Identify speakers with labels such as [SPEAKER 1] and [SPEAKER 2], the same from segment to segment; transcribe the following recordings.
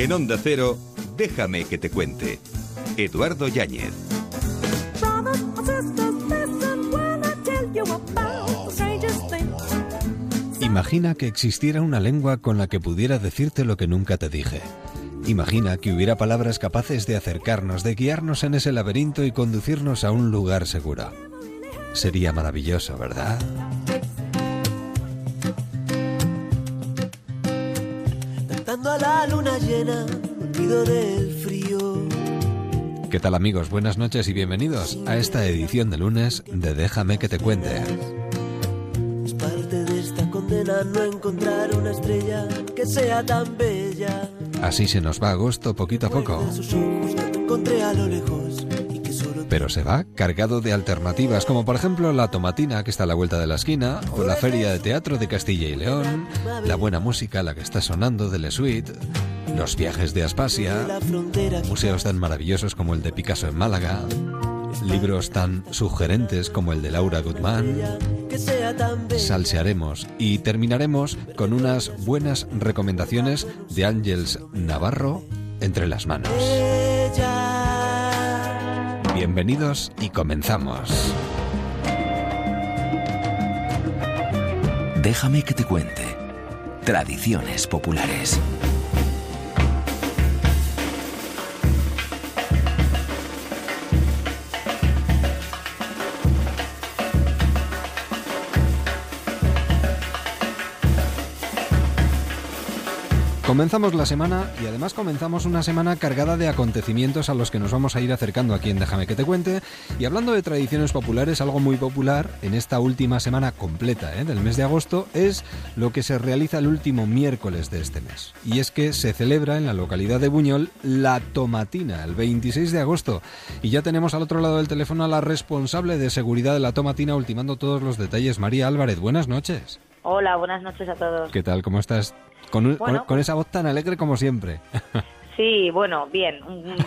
[SPEAKER 1] En Onda Cero, déjame que te cuente. Eduardo Yáñez.
[SPEAKER 2] Imagina que existiera una lengua con la que pudiera decirte lo que nunca te dije. Imagina que hubiera palabras capaces de acercarnos, de guiarnos en ese laberinto y conducirnos a un lugar seguro. Sería maravilloso, ¿verdad?
[SPEAKER 3] A la luna llena, del frío.
[SPEAKER 2] ¿Qué tal amigos? Buenas noches y bienvenidos a esta edición de lunes de Déjame que te cuente.
[SPEAKER 3] Es parte de esta condena no encontrar una estrella que sea tan bella.
[SPEAKER 2] Así se nos va agosto poquito a poco.
[SPEAKER 3] Encontré a lo lejos
[SPEAKER 2] pero se va cargado de alternativas, como por ejemplo la tomatina que está a la vuelta de la esquina, o la feria de teatro de Castilla y León, la buena música, la que está sonando de Le Suite, los viajes de Aspasia, museos tan maravillosos como el de Picasso en Málaga, libros tan sugerentes como el de Laura Gutmann. Salsearemos y terminaremos con unas buenas recomendaciones de Ángels Navarro entre las manos. Bienvenidos y comenzamos.
[SPEAKER 1] Déjame que te cuente. Tradiciones populares.
[SPEAKER 2] Comenzamos la semana y además comenzamos una semana cargada de acontecimientos a los que nos vamos a ir acercando aquí en Déjame que te cuente. Y hablando de tradiciones populares, algo muy popular en esta última semana completa ¿eh? del mes de agosto es lo que se realiza el último miércoles de este mes. Y es que se celebra en la localidad de Buñol la Tomatina, el 26 de agosto. Y ya tenemos al otro lado del teléfono a la responsable de seguridad de la Tomatina ultimando todos los detalles, María Álvarez. Buenas noches.
[SPEAKER 4] Hola, buenas noches a todos.
[SPEAKER 2] ¿Qué tal? ¿Cómo estás? Con, con, esa voz tan alegre como siempre.
[SPEAKER 4] Sí, bueno, bien,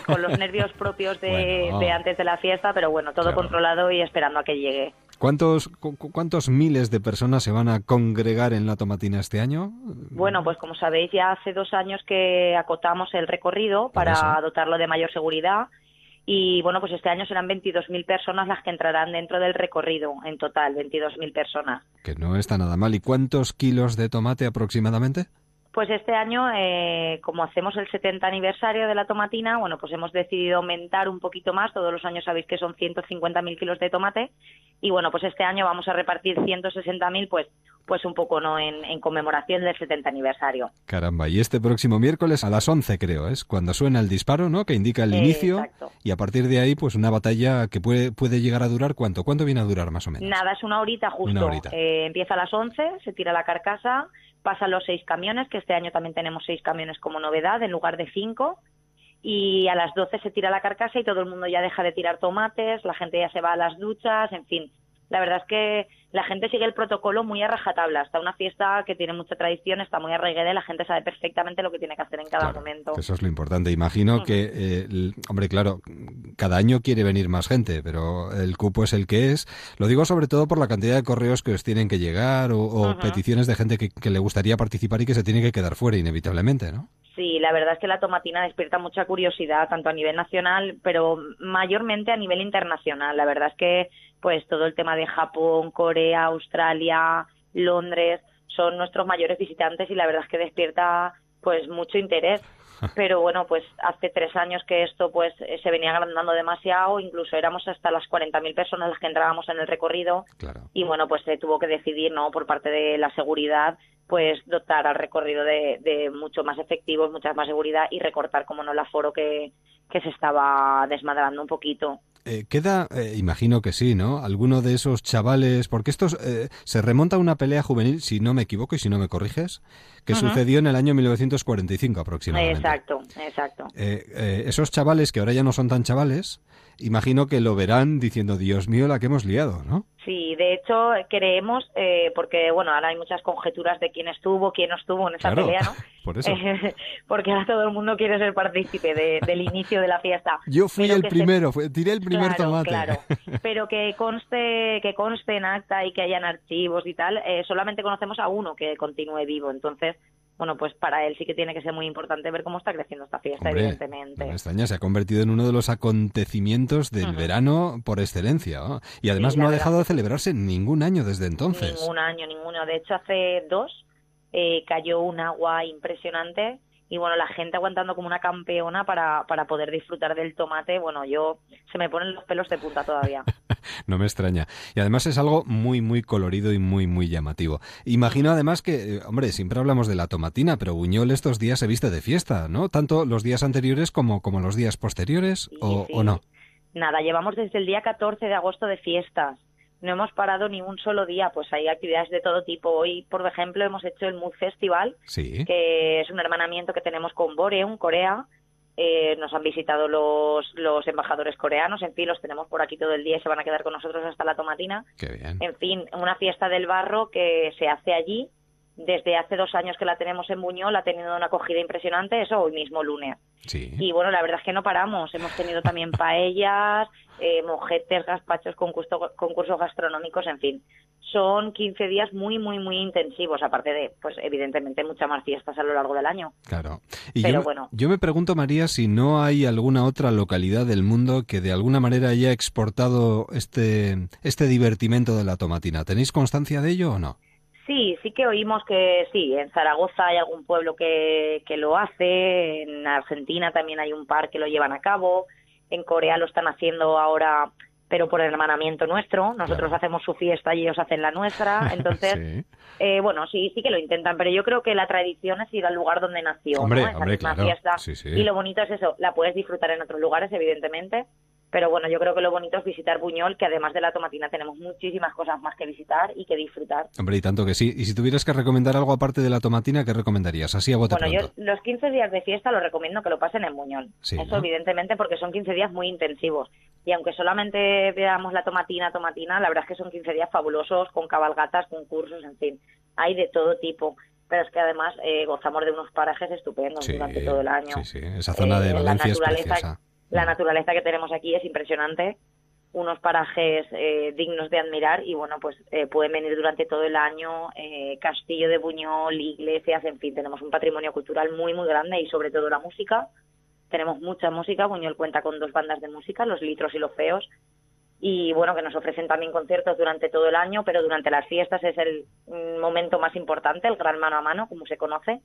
[SPEAKER 4] con los nervios propios de, antes de la fiesta, pero bueno, todo controlado y esperando a que llegue.
[SPEAKER 2] ¿Cuántos, ¿Cuántos miles de personas se van a congregar en la tomatina este año?
[SPEAKER 4] Bueno, pues como sabéis, ya hace dos años que acotamos el recorrido para dotarlo de mayor seguridad. Y bueno, pues este año serán 22.000 personas las que entrarán dentro del recorrido en total, 22.000 personas.
[SPEAKER 2] Que no está nada mal. ¿Y cuántos kilos de tomate aproximadamente?
[SPEAKER 4] Pues este año, eh, como hacemos el 70 aniversario de la tomatina, bueno, pues hemos decidido aumentar un poquito más. Todos los años sabéis que son 150.000 kilos de tomate. Y bueno, pues este año vamos a repartir 160.000, pues, pues un poco no en, conmemoración del 70 aniversario.
[SPEAKER 2] Caramba, y este próximo miércoles a las 11 creo, es cuando suena el disparo, ¿no? Que indica el inicio. Y a partir de ahí, pues una batalla que puede, puede llegar a durar, ¿cuánto? ¿Cuánto viene a durar más o menos?
[SPEAKER 4] Nada, es una horita justo. Eh, empieza a las 11, se tira la carcasa pasan los seis camiones, que este año también tenemos seis camiones como novedad en lugar de cinco. Y a las doce se tira la carcasa y todo el mundo ya deja de tirar tomates, la gente ya se va a las duchas, en fin. La verdad es que la gente sigue el protocolo muy a rajatabla. Está una fiesta que tiene mucha tradición, está muy arraigada y la gente sabe perfectamente lo que tiene que hacer en cada momento.
[SPEAKER 2] Eso es lo importante. Imagino mm. que, eh, hombre, claro, cada año quiere venir más gente, pero el cupo es el que es. Lo digo sobre todo por la cantidad de correos que os tienen que llegar o, peticiones de gente que, que le gustaría participar y que se tiene que quedar fuera inevitablemente, ¿no?
[SPEAKER 4] Sí, la verdad es que la tomatina despierta mucha curiosidad, tanto a nivel nacional, pero mayormente a nivel internacional. La verdad es que pues todo el tema de Japón, Corea, Australia, Londres, son nuestros mayores visitantes y la verdad es que despierta pues mucho interés. Pero bueno, pues hace tres años que esto pues se venía agrandando demasiado, incluso éramos hasta las 40.000 personas las que entrábamos en el recorrido. Y bueno, pues se tuvo que decidir, ¿no? Por parte de la seguridad, pues dotar al recorrido de, de mucho más efectivos, mucha más seguridad y recortar, como no, el aforo que, que se estaba desmadrando un poquito.
[SPEAKER 2] Eh, queda, eh, imagino que sí, ¿no? Alguno de esos chavales, porque esto eh, se remonta a una pelea juvenil, si no me equivoco y si no me corriges, que sucedió en el año 1945 aproximadamente.
[SPEAKER 4] Exacto, exacto.
[SPEAKER 2] esos chavales que ahora ya no son tan chavales, imagino que lo verán diciendo, Dios mío, la que hemos liado, ¿no?
[SPEAKER 4] Sí, de hecho creemos, eh, porque bueno, ahora hay muchas conjeturas de quién estuvo, quién no estuvo en esa pelea, ¿no?
[SPEAKER 2] Por eso.
[SPEAKER 4] porque ahora todo el mundo quiere ser partícipe del inicio de la fiesta.
[SPEAKER 2] Yo fui el primero, tiré el primer tomate.
[SPEAKER 4] Claro, pero que conste, que conste en acta y que hayan archivos y tal, eh, solamente conocemos a uno que continúe vivo, entonces bueno, pues para él sí que tiene que ser muy importante ver cómo está creciendo esta fiesta, evidentemente.
[SPEAKER 2] No extraña, se ha convertido en uno de los acontecimientos del verano por excelencia. Y además no ha dejado de celebrarse ningún año desde entonces.
[SPEAKER 4] Ningún año, ninguno. De hecho, hace dos eh, cayó un agua impresionante y bueno, la gente aguantando como una campeona para, para poder disfrutar del tomate, bueno, yo se me ponen los pelos de punta todavía.
[SPEAKER 2] no me extraña. Y además es algo muy, muy colorido y muy, muy llamativo. Imagino además que, eh, hombre, siempre hablamos de la tomatina, pero Buñol estos días se viste de fiesta, ¿no? Tanto los días anteriores como, como los días posteriores, o, ¿o no?
[SPEAKER 4] Nada, llevamos desde el día 14 de agosto de fiestas no hemos parado ni un solo día, pues hay actividades de todo tipo. Hoy, por ejemplo, hemos hecho el Mood Festival, que es un hermanamiento que tenemos con Boreum, Corea. Eh, nos han visitado los, los embajadores coreanos, en fin, los tenemos por aquí todo el día y se van a quedar con nosotros hasta la tomatina. En fin, una fiesta del barro que se hace allí. Desde hace dos años que la tenemos en Buñol, ha tenido una acogida impresionante, eso hoy mismo lunes. Y bueno, la verdad es que no paramos. Hemos tenido también paellas, eh, mojetes, gazpachos, concursos gastronómicos, en fin. Son 15 días muy, muy, muy intensivos, aparte de, pues evidentemente, muchas más fiestas a lo largo del año.
[SPEAKER 2] Claro. Y Pero yo, bueno. yo me pregunto, María, si no hay alguna otra localidad del mundo que de alguna manera haya exportado este, este divertimento de la tomatina. ¿Tenéis constancia de ello o no?
[SPEAKER 4] Sí, sí que oímos que sí, en Zaragoza hay algún pueblo que, que lo hace, en Argentina también hay un par que lo llevan a cabo, en Corea lo están haciendo ahora, pero por el hermanamiento nuestro. Nosotros hacemos su fiesta y ellos hacen la nuestra. Entonces, eh, bueno, sí, sí que lo intentan, pero yo creo que la tradición es ir al lugar donde nació, ¿no? Esa misma fiesta. y lo bonito es eso, la puedes disfrutar en otros lugares, evidentemente, pero bueno, yo creo que lo bonito es visitar Buñol, que además de la tomatina tenemos muchísimas cosas más que visitar y que disfrutar.
[SPEAKER 2] Hombre, y tanto que sí. Y si tuvieras que recomendar algo aparte de la tomatina, ¿qué recomendarías? Así a bote
[SPEAKER 4] Bueno, yo los 15 días de fiesta los recomiendo que lo pasen en Buñol. Eso evidentemente porque son 15 días muy intensivos. Y aunque solamente veamos la tomatina, tomatina, la verdad es que son 15 días fabulosos con cabalgatas, concursos, en fin. Hay de todo tipo pero es que además eh, gozamos de unos parajes estupendos durante todo el año.
[SPEAKER 2] Sí, sí, esa zona de eh, Valencia es preciosa
[SPEAKER 4] la naturaleza que tenemos aquí es impresionante, unos parajes eh, dignos de admirar y bueno, pues eh, pueden venir durante todo el año eh, Castillo de Buñol, iglesias, en fin, tenemos un patrimonio cultural muy, muy grande y sobre todo la música. Tenemos mucha música, Buñol cuenta con dos bandas de música, Los Litros y Los Feos, y bueno, que nos ofrecen también conciertos durante todo el año, pero durante las fiestas es el mm, momento más importante, el gran mano a mano, como se conoce,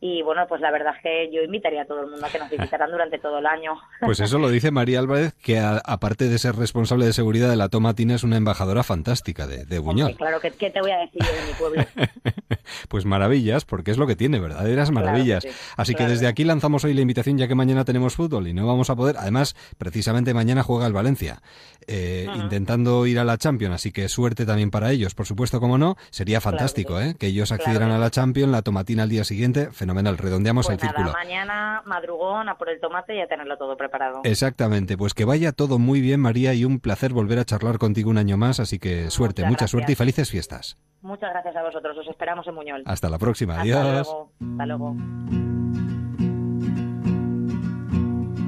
[SPEAKER 4] y bueno, pues la verdad es que yo invitaría a todo el mundo a que nos visitaran durante todo el año.
[SPEAKER 2] Pues eso lo dice María Álvarez, que aparte de ser responsable de seguridad de la Tomatina, es una embajadora fantástica de, de Buñol.
[SPEAKER 4] claro, ¿qué, te voy a decir yo de mi pueblo?
[SPEAKER 2] pues maravillas, porque es lo que tiene, verdaderas maravillas. Así que desde aquí lanzamos hoy la invitación, ya que mañana tenemos fútbol y no vamos a poder. Además, precisamente mañana juega el Valencia, eh, intentando ir a la Champions, así que suerte también para ellos, por supuesto, como no. Sería fantástico, ¿eh? Que ellos accedieran a la Champions, la Tomatina al día siguiente fenomenal. Redondeamos
[SPEAKER 4] pues
[SPEAKER 2] el círculo.
[SPEAKER 4] mañana madrugón a por el tomate y a tenerlo todo preparado.
[SPEAKER 2] Exactamente. Pues que vaya todo muy bien, María, y un placer volver a charlar contigo un año más. Así que suerte, mucha suerte y felices fiestas.
[SPEAKER 4] Muchas gracias a vosotros. Os esperamos en Muñol.
[SPEAKER 2] Hasta la próxima. Adiós.
[SPEAKER 4] Hasta luego.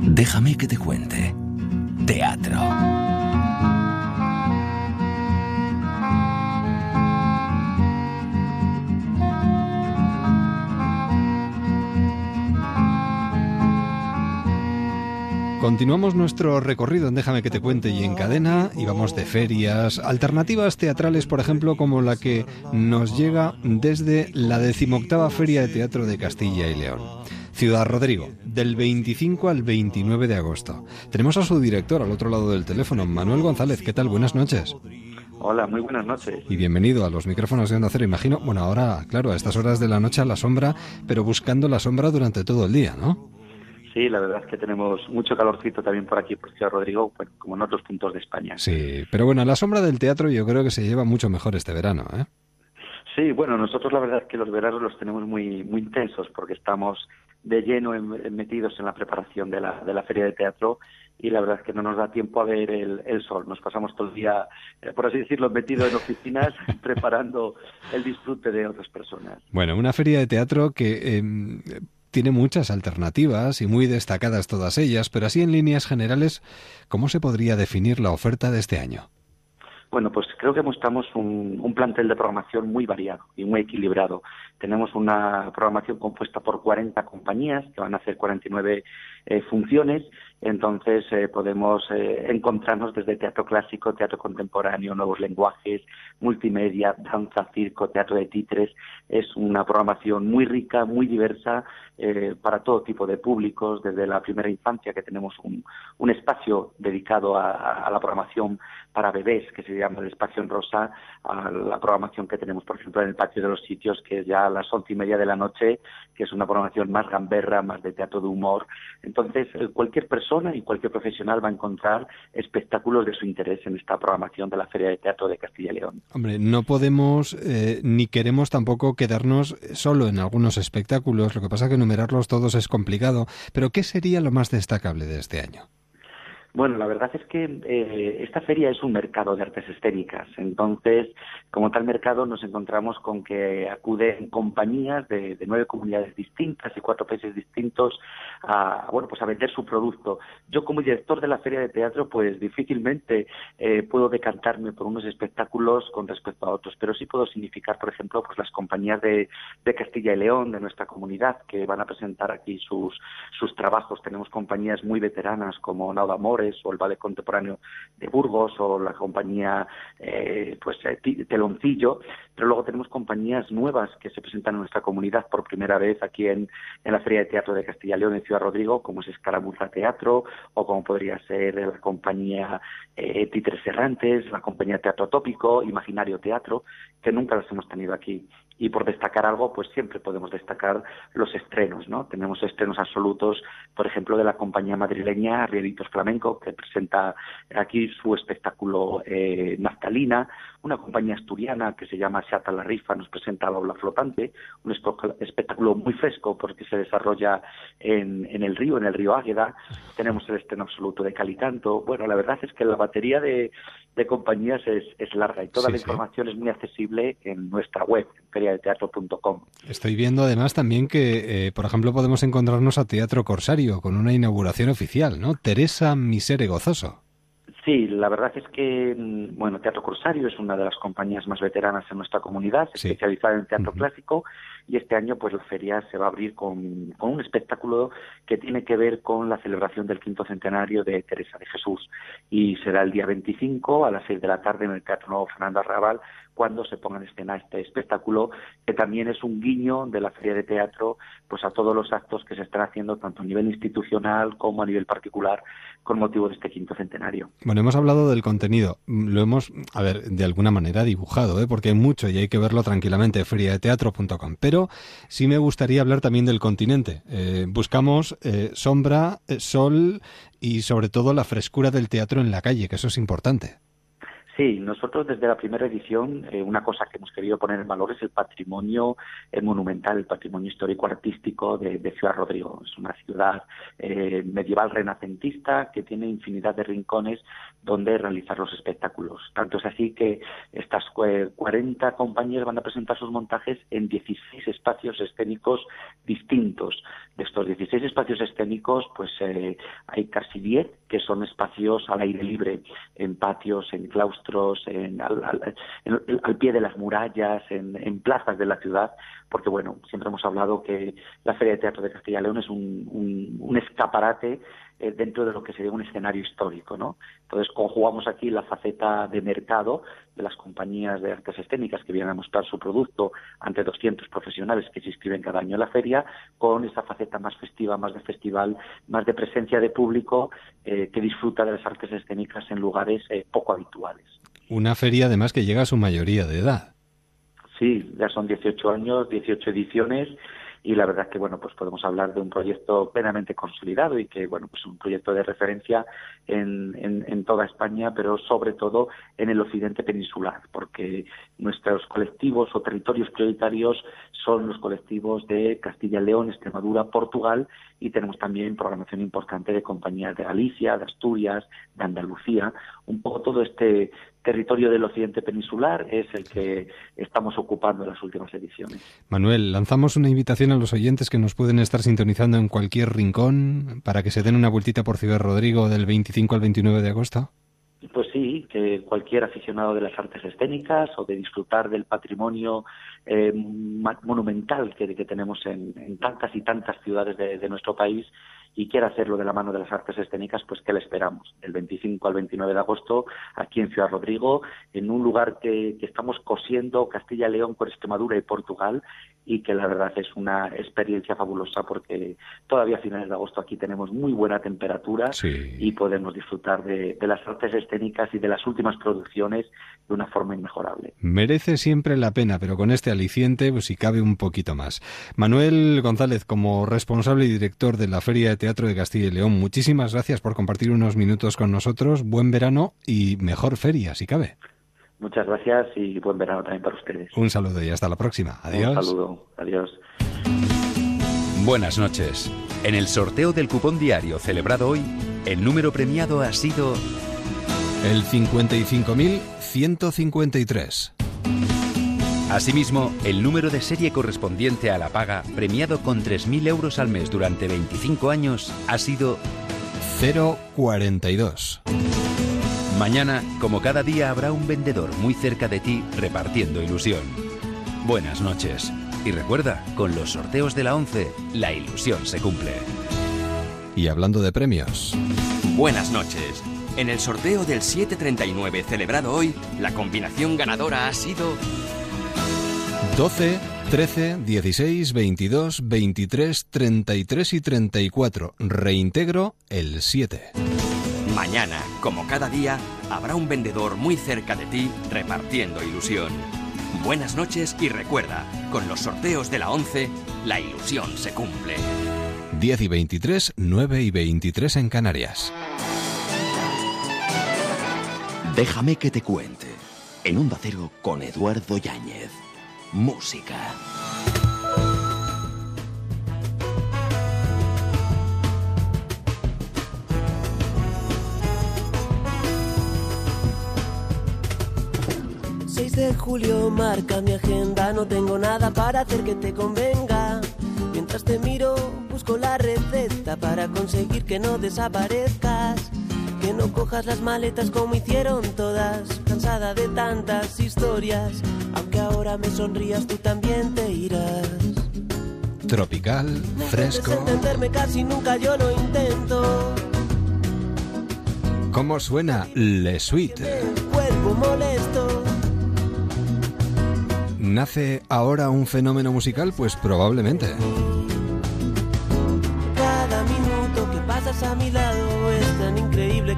[SPEAKER 1] Déjame que te cuente. Teatro.
[SPEAKER 2] Continuamos nuestro recorrido en Déjame que te cuente y en cadena y vamos de ferias, alternativas teatrales, por ejemplo, como la que nos llega desde la decimoctava Feria de Teatro de Castilla y León. Ciudad Rodrigo, del 25 al 29 de agosto. Tenemos a su director al otro lado del teléfono, Manuel González. ¿Qué tal? Buenas noches.
[SPEAKER 5] Hola, muy buenas noches.
[SPEAKER 2] Y bienvenido a los micrófonos de Onda Cero. Imagino, bueno, ahora, claro, a estas horas de la noche a la sombra, pero buscando la sombra durante todo el día, ¿no?
[SPEAKER 5] Sí, la verdad es que tenemos mucho calorcito también por aquí, por Ciudad Rodrigo, como en otros puntos de España.
[SPEAKER 2] Sí, pero bueno, la sombra del teatro yo creo que se lleva mucho mejor este verano, ¿eh?
[SPEAKER 5] Sí, bueno, nosotros la verdad es que los veranos los tenemos muy muy intensos porque estamos de lleno metidos en la preparación de la, de la feria de teatro y la verdad es que no nos da tiempo a ver el, el sol. Nos pasamos todo el día, eh, por así decirlo, metidos en oficinas preparando el disfrute de otras personas.
[SPEAKER 2] Bueno, una feria de teatro que em, tiene muchas alternativas y muy destacadas todas ellas, pero así en líneas generales, ¿cómo se podría definir la oferta de este año?
[SPEAKER 5] Bueno, pues creo que mostramos un, plantel de programación muy variado y muy equilibrado. Tenemos una programación compuesta por 40 compañías que van a hacer 49 eh, funciones, entonces eh, podemos eh, encontrarnos desde teatro clásico, teatro contemporáneo, nuevos lenguajes, multimedia, danza, circo, teatro de títeres. Es una programación muy rica, muy diversa para todo tipo de públicos, desde la primera infancia que tenemos un, un espacio dedicado a, a la programación para bebés, que se llama el espacio en rosa, a la programación que tenemos, por ejemplo, en el patio de los sitios, que es ya a las once y media de la noche, que es una programación más gamberra, más de teatro de humor. Entonces, eh, cualquier persona y cualquier profesional va a encontrar espectáculos de su interés en esta programación de la Feria de Teatro de Castilla y León.
[SPEAKER 2] Hombre, no podemos eh, ni queremos tampoco quedarnos solo en algunos espectáculos, lo que pasa es que enumerarlos todos es complicado, pero ¿qué sería lo más destacable de este año?
[SPEAKER 5] Bueno, la verdad es que eh, esta feria es un mercado de artes escénicas. Entonces, como tal mercado, nos encontramos con que acuden compañías de, nueve comunidades distintas y cuatro países distintos a, bueno, pues a vender su producto. Yo, como director de la feria de teatro, pues difícilmente eh, puedo decantarme por unos espectáculos con respecto a otros, pero sí puedo significar, por ejemplo, pues las compañías de, Castilla y León, de nuestra comunidad, que van a presentar aquí sus, sus trabajos. Tenemos compañías muy veteranas como Nauda Amor, o el Ballet Contemporáneo de Burgos o la compañía eh, pues eh, Teloncillo, pero luego tenemos compañías nuevas que se presentan en nuestra comunidad por primera vez aquí en, en la Feria de Teatro de Castilla y León en Ciudad Rodrigo, como es Escaramuza Teatro o como podría ser la compañía eh, Titres Errantes, la compañía Teatro Tópico, Imaginario Teatro, que nunca las hemos tenido aquí y por destacar algo, pues siempre podemos destacar los estrenos, ¿no? Tenemos estrenos absolutos, por ejemplo, de la compañía madrileña Rielitos Flamenco, que presenta aquí su espectáculo eh, Naftalina, una compañía asturiana que se llama Seata la Rifa nos presenta La Ola Flotante, un espectáculo muy fresco porque se desarrolla en, en el río, en el río Águeda, tenemos el estreno absoluto de Calicanto, bueno, la verdad es que la batería de, de compañías es, es larga y toda la información es muy accesible en nuestra web, feriadeteatro.com.
[SPEAKER 2] Estoy viendo además también que, eh, por ejemplo, podemos encontrarnos a Teatro Corsario con una inauguración oficial, ¿no? Teresa Misere Gozoso.
[SPEAKER 5] Sí, la verdad es que, mm, bueno, Teatro Corsario es una de las compañías más veteranas en nuestra comunidad, especializada en teatro clásico, y este año pues la feria se va a abrir con, con, un espectáculo que tiene que ver con la celebración del quinto centenario de Teresa de Jesús. Y será el día 25 a las 6 de la tarde en el Teatro Nuevo Fernando Arrabal cuando se ponga en escena este espectáculo que también es un guiño de la feria de teatro pues a todos los actos que se están haciendo tanto a nivel institucional como a nivel particular con motivo de este quinto centenario.
[SPEAKER 2] Bueno, hemos hablado del contenido, lo hemos, a ver, de alguna manera dibujado, ¿eh? porque hay mucho y hay que verlo tranquilamente, feriadeteatro.com. Pero sí me gustaría hablar también del continente. Eh, buscamos eh, sombra, eh, sol y sobre todo la frescura del teatro en la calle, que eso es importante.
[SPEAKER 5] Sí, nosotros desde la primera edición eh, una cosa que hemos querido poner en valor es el patrimonio eh, monumental, el patrimonio histórico-artístico de, Ciudad Rodrigo. Es una ciudad eh, medieval renacentista que tiene infinidad de rincones donde realizar los espectáculos. Tanto es así que estas 40 compañías van a presentar sus montajes en 16 espacios escénicos distintos. De estos 16 espacios escénicos, pues hay casi 10 que son espacios al aire libre, en patios, en claustros, en, al, pie de las murallas, en, plazas de la ciudad, porque bueno, siempre hemos hablado que la Feria de Teatro de Castilla y León es un, escaparate eh, dentro de lo que sería un escenario histórico, ¿no? Entonces conjugamos aquí la faceta de mercado de las compañías de artes escénicas que vienen a mostrar su producto ante 200 profesionales que se inscriben cada año en la feria, con esa faceta más festiva, más de festival, más de presencia de público eh, que disfruta de las artes escénicas en lugares eh, poco habituales.
[SPEAKER 2] Una feria además que llega a su mayoría de edad.
[SPEAKER 5] Sí, ya son 18 años, 18 ediciones y la verdad es que bueno pues podemos hablar de un proyecto plenamente consolidado y que bueno pues un proyecto de referencia en, en, en, toda España pero sobre todo en el occidente peninsular porque nuestros colectivos o territorios prioritarios son los colectivos de Castilla y León, Extremadura, Portugal y tenemos también programación importante de compañías de Galicia, de Asturias, de Andalucía, un poco todo este territorio del occidente peninsular es el que estamos ocupando en las últimas ediciones.
[SPEAKER 2] Manuel, lanzamos una invitación a los oyentes que nos pueden estar sintonizando en cualquier rincón para que se den una vueltita por Ciudad Rodrigo del 25 al 29 de agosto.
[SPEAKER 5] Pues sí, que cualquier aficionado de las artes escénicas o de disfrutar del patrimonio eh, monumental que, tenemos en, tantas y tantas ciudades de nuestro país, y quiere hacerlo de la mano de las artes escénicas, pues ¿qué le esperamos? El 25 al 29 de agosto, aquí en Ciudad Rodrigo, en un lugar que, estamos cosiendo Castilla y León con Extremadura y Portugal, y que la verdad es una experiencia fabulosa porque todavía a finales de agosto aquí tenemos muy buena temperatura y podemos disfrutar de, de las artes escénicas y de las últimas producciones de una forma inmejorable.
[SPEAKER 2] Merece siempre la pena, pero con este aliciente, pues si cabe un poquito más. Manuel González, como responsable y director de la Feria de Teatro de Castilla y León, muchísimas gracias por compartir unos minutos con nosotros. Buen verano y mejor feria, si cabe.
[SPEAKER 5] Muchas gracias y buen verano también para ustedes.
[SPEAKER 2] Un saludo y hasta la próxima. Adiós.
[SPEAKER 5] Un saludo. Adiós.
[SPEAKER 1] Buenas noches. En el sorteo del cupón diario celebrado hoy, el número premiado ha sido
[SPEAKER 2] el 55.153.
[SPEAKER 1] Asimismo, el número de serie correspondiente a la paga, premiado con 3.000 euros al mes durante 25 años, ha sido
[SPEAKER 2] 042.
[SPEAKER 1] Mañana, como cada día, habrá un vendedor muy cerca de ti repartiendo ilusión. Buenas noches. Y recuerda, con los sorteos de la 11, la ilusión se cumple.
[SPEAKER 2] Y hablando de premios.
[SPEAKER 6] Buenas noches. En el sorteo del 739 celebrado hoy, la combinación ganadora ha sido
[SPEAKER 2] 12, 13, 16, 22, 23, 33 y 34. Reintegro el 7.
[SPEAKER 6] Mañana, como cada día, habrá un vendedor muy cerca de ti repartiendo ilusión. Buenas noches y recuerda, con los sorteos de la 11, la ilusión se cumple.
[SPEAKER 2] 10 y 23, 9 y 23 en Canarias.
[SPEAKER 7] Déjame que te cuente. En un Cero con Eduardo Yáñez. Música.
[SPEAKER 3] de julio marca mi agenda, no tengo nada para hacer que te convenga. Mientras te miro, busco la receta para conseguir que no desaparezcas. Que no cojas las maletas como hicieron todas, cansada de tantas historias. Aunque ahora me sonrías, tú también te irás.
[SPEAKER 2] Tropical, fresco.
[SPEAKER 3] entenderme casi nunca yo lo intento.
[SPEAKER 2] ¿Cómo suena Le Suite?
[SPEAKER 3] Cuerpo molesto.
[SPEAKER 2] ¿Nace ahora un fenómeno musical? Pues probablemente.
[SPEAKER 3] Cada minuto que pasas a mi lado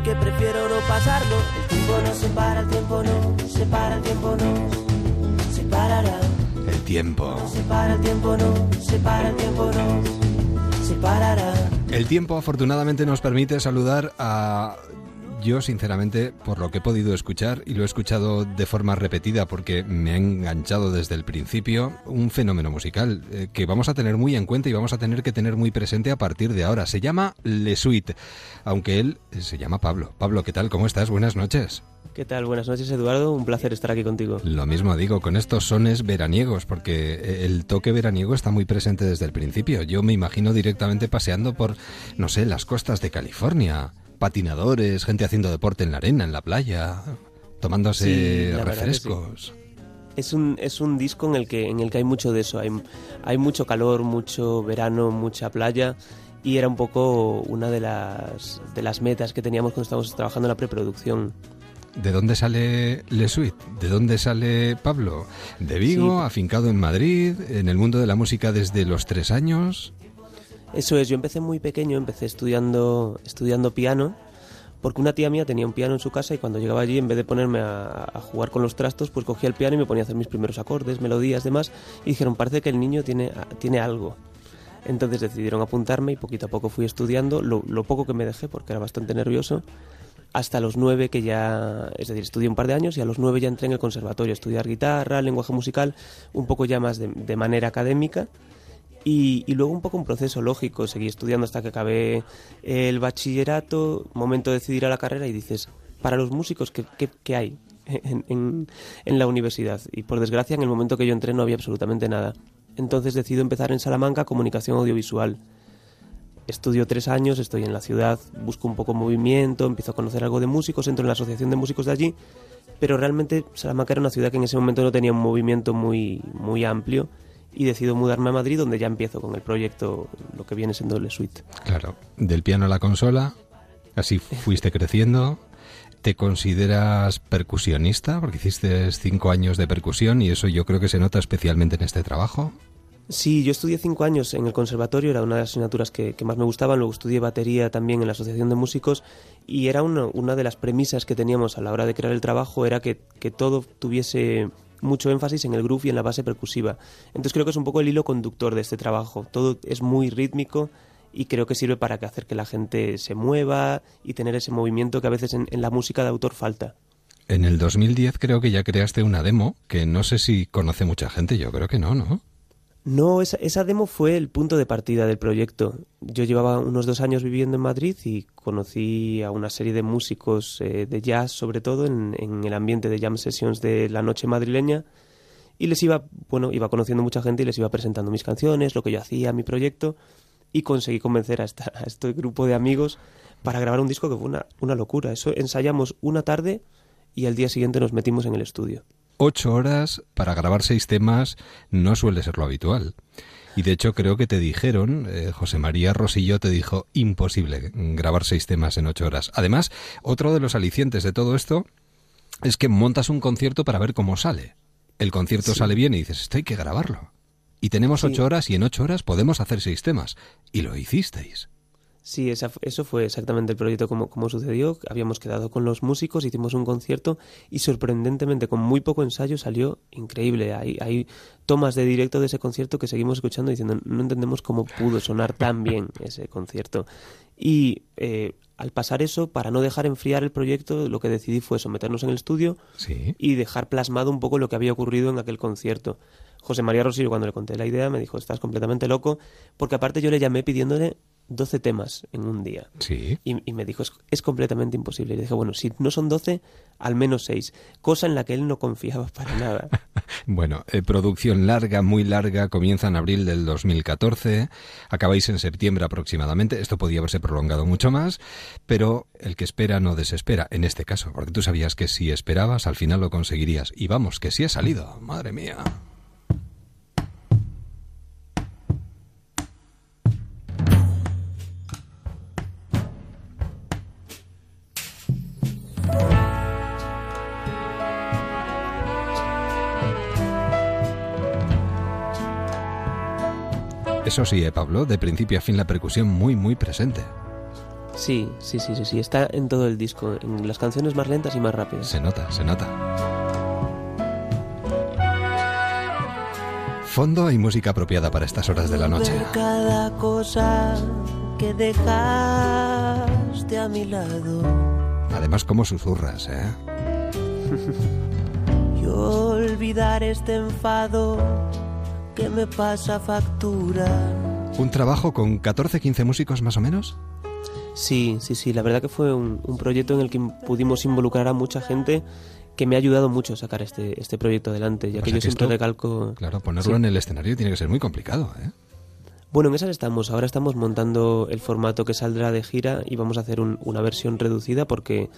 [SPEAKER 3] que prefiero no pasarlo. El tiempo no se para, el tiempo no se para, el tiempo no se parará.
[SPEAKER 2] El tiempo.
[SPEAKER 3] No se para, el tiempo no se para, el tiempo no se parará.
[SPEAKER 2] El tiempo afortunadamente nos permite saludar a yo, sinceramente, por lo que he podido escuchar, y lo he escuchado de forma repetida porque me ha enganchado desde el principio, un fenómeno musical eh, que vamos a tener muy en cuenta y vamos a tener que tener muy presente a partir de ahora. Se llama Le Suite, aunque él se llama Pablo. Pablo, ¿qué tal? ¿Cómo estás? Buenas noches.
[SPEAKER 8] ¿Qué tal? Buenas noches, Eduardo. Un placer estar aquí contigo.
[SPEAKER 2] Lo mismo digo, con estos sones veraniegos, porque el toque veraniego está muy presente desde el principio. Yo me imagino directamente paseando por, no sé, las costas de California patinadores, gente haciendo deporte en la arena, en la playa, tomándose refrescos.
[SPEAKER 8] Es un, es un disco en el que en el que hay mucho de eso, hay, hay mucho calor, mucho verano, mucha playa y era un poco una de las de las metas que teníamos cuando estábamos trabajando en la preproducción.
[SPEAKER 2] ¿De dónde sale Le Suite? ¿De dónde sale Pablo? ¿De Vigo, afincado en Madrid, en el mundo de la música desde los tres años?
[SPEAKER 8] Eso es, yo empecé muy pequeño, empecé estudiando, estudiando piano, porque una tía mía tenía un piano en su casa y cuando llegaba allí, en vez de ponerme a, jugar con los trastos, pues cogía el piano y me ponía a hacer mis primeros acordes, melodías, demás, y dijeron, parece que el niño tiene, tiene algo. Entonces decidieron apuntarme y poquito a poco fui estudiando, lo, poco que me dejé, porque era bastante nervioso, hasta los nueve que ya, es decir, estudié un par de años y a los nueve ya entré en el conservatorio a estudiar guitarra, lenguaje musical, un poco ya más de manera académica y, luego un poco un proceso lógico, seguí estudiando hasta que acabé el bachillerato, momento de decidir a la carrera y dices, para los músicos, ¿qué, qué, hay en, en, la universidad? Y por desgracia, en el momento que yo entré no había absolutamente nada. Entonces decido empezar en Salamanca comunicación audiovisual. estudio tres años, estoy en la ciudad, busco un poco movimiento, empiezo a conocer algo de músicos, entro en la asociación de músicos de allí, pero realmente Salamanca era una ciudad que en ese momento no tenía un movimiento muy, muy amplio y decido mudarme a Madrid donde ya empiezo con el proyecto, lo que viene siendo el Suite.
[SPEAKER 2] Claro, del piano a la consola, así fuiste creciendo. ¿Te consideras percusionista? Porque hiciste cinco años de percusión y eso yo creo que se nota especialmente en este trabajo.
[SPEAKER 8] Sí, yo estudié cinco años en el conservatorio, era una de las asignaturas que, más me gustaban, luego estudié batería también en la Asociación de Músicos y era una, una de las premisas que teníamos a la hora de crear el trabajo, era que, que todo tuviese mucho énfasis en el groove y en la base percusiva. Entonces creo que es un poco el hilo conductor de este trabajo. Todo es muy rítmico y creo que sirve para hacer que la gente se mueva y tener ese movimiento que a veces en, la música de autor falta.
[SPEAKER 2] En el 2010 creo que ya creaste una demo que no sé si conoce mucha gente, yo creo que no, ¿no?
[SPEAKER 8] No, esa, esa, demo fue el punto de partida del proyecto. Yo llevaba unos dos años viviendo en Madrid y conocí a una serie de músicos eh, de jazz, sobre todo en, en, el ambiente de jam sessions de la noche madrileña, y les iba, bueno, iba conociendo mucha gente y les iba presentando mis canciones, lo que yo hacía, mi proyecto, y conseguí convencer a, esta, a este grupo de amigos para grabar un disco que fue una, una locura. Eso ensayamos una tarde y al día siguiente nos metimos en el estudio
[SPEAKER 2] ocho horas para grabar seis temas no suele ser lo habitual. Y de hecho creo que te dijeron, eh, José María Rosillo te dijo, imposible grabar seis temas en ocho horas. Además, otro de los alicientes de todo esto es que montas un concierto para ver cómo sale. El concierto sale bien y dices, esto hay que grabarlo. Y tenemos ocho horas y en ocho horas podemos hacer seis temas. Y lo hicisteis.
[SPEAKER 8] Sí, esa, eso fue exactamente el proyecto como, como sucedió. Habíamos quedado con los músicos, hicimos un concierto y sorprendentemente con muy poco ensayo salió increíble. Hay, hay tomas de directo de ese concierto que seguimos escuchando diciendo no entendemos cómo pudo sonar tan bien ese concierto. Y eh, al pasar eso, para no dejar enfriar el proyecto, lo que decidí fue someternos en el estudio y dejar plasmado un poco lo que había ocurrido en aquel concierto. José María Rosillo, cuando le conté la idea, me dijo, estás completamente loco, porque aparte yo le llamé pidiéndole 12 temas en un día.
[SPEAKER 2] Sí.
[SPEAKER 8] Y, me dijo, es, completamente imposible. Y le dije, bueno, si no son 12, al menos 6. Cosa en la que él no confiaba para nada.
[SPEAKER 2] bueno, eh, producción larga, muy larga, comienza en abril del 2014, acabáis en septiembre aproximadamente. Esto podía haberse prolongado mucho más, pero el que espera no desespera, en este caso, porque tú sabías que si esperabas, al final lo conseguirías. Y vamos, que sí ha salido, madre mía. Eso sí, eh, Pablo, de principio a fin la percusión muy, muy presente.
[SPEAKER 8] Sí, sí, sí, sí, sí, está en todo el disco, en las canciones más lentas y más rápidas.
[SPEAKER 2] Se nota, se nota. Fondo y música apropiada para estas horas de la noche.
[SPEAKER 3] Cada cosa que dejaste a mi lado.
[SPEAKER 2] Además, como susurras, ¿eh?
[SPEAKER 3] Yo olvidar este enfado que me pasa factura.
[SPEAKER 2] ¿Un trabajo con 14-15 músicos más o menos?
[SPEAKER 8] Sí, sí, sí. La verdad que fue un, proyecto en el que pudimos involucrar a mucha gente que me ha ayudado mucho a sacar este, este proyecto adelante, ya que yo siempre recalco...
[SPEAKER 2] Claro, ponerlo en el escenario tiene que ser muy complicado, ¿eh?
[SPEAKER 8] Bueno, en esas estamos. Ahora estamos montando el formato que saldrá de gira y vamos a hacer una versión reducida porque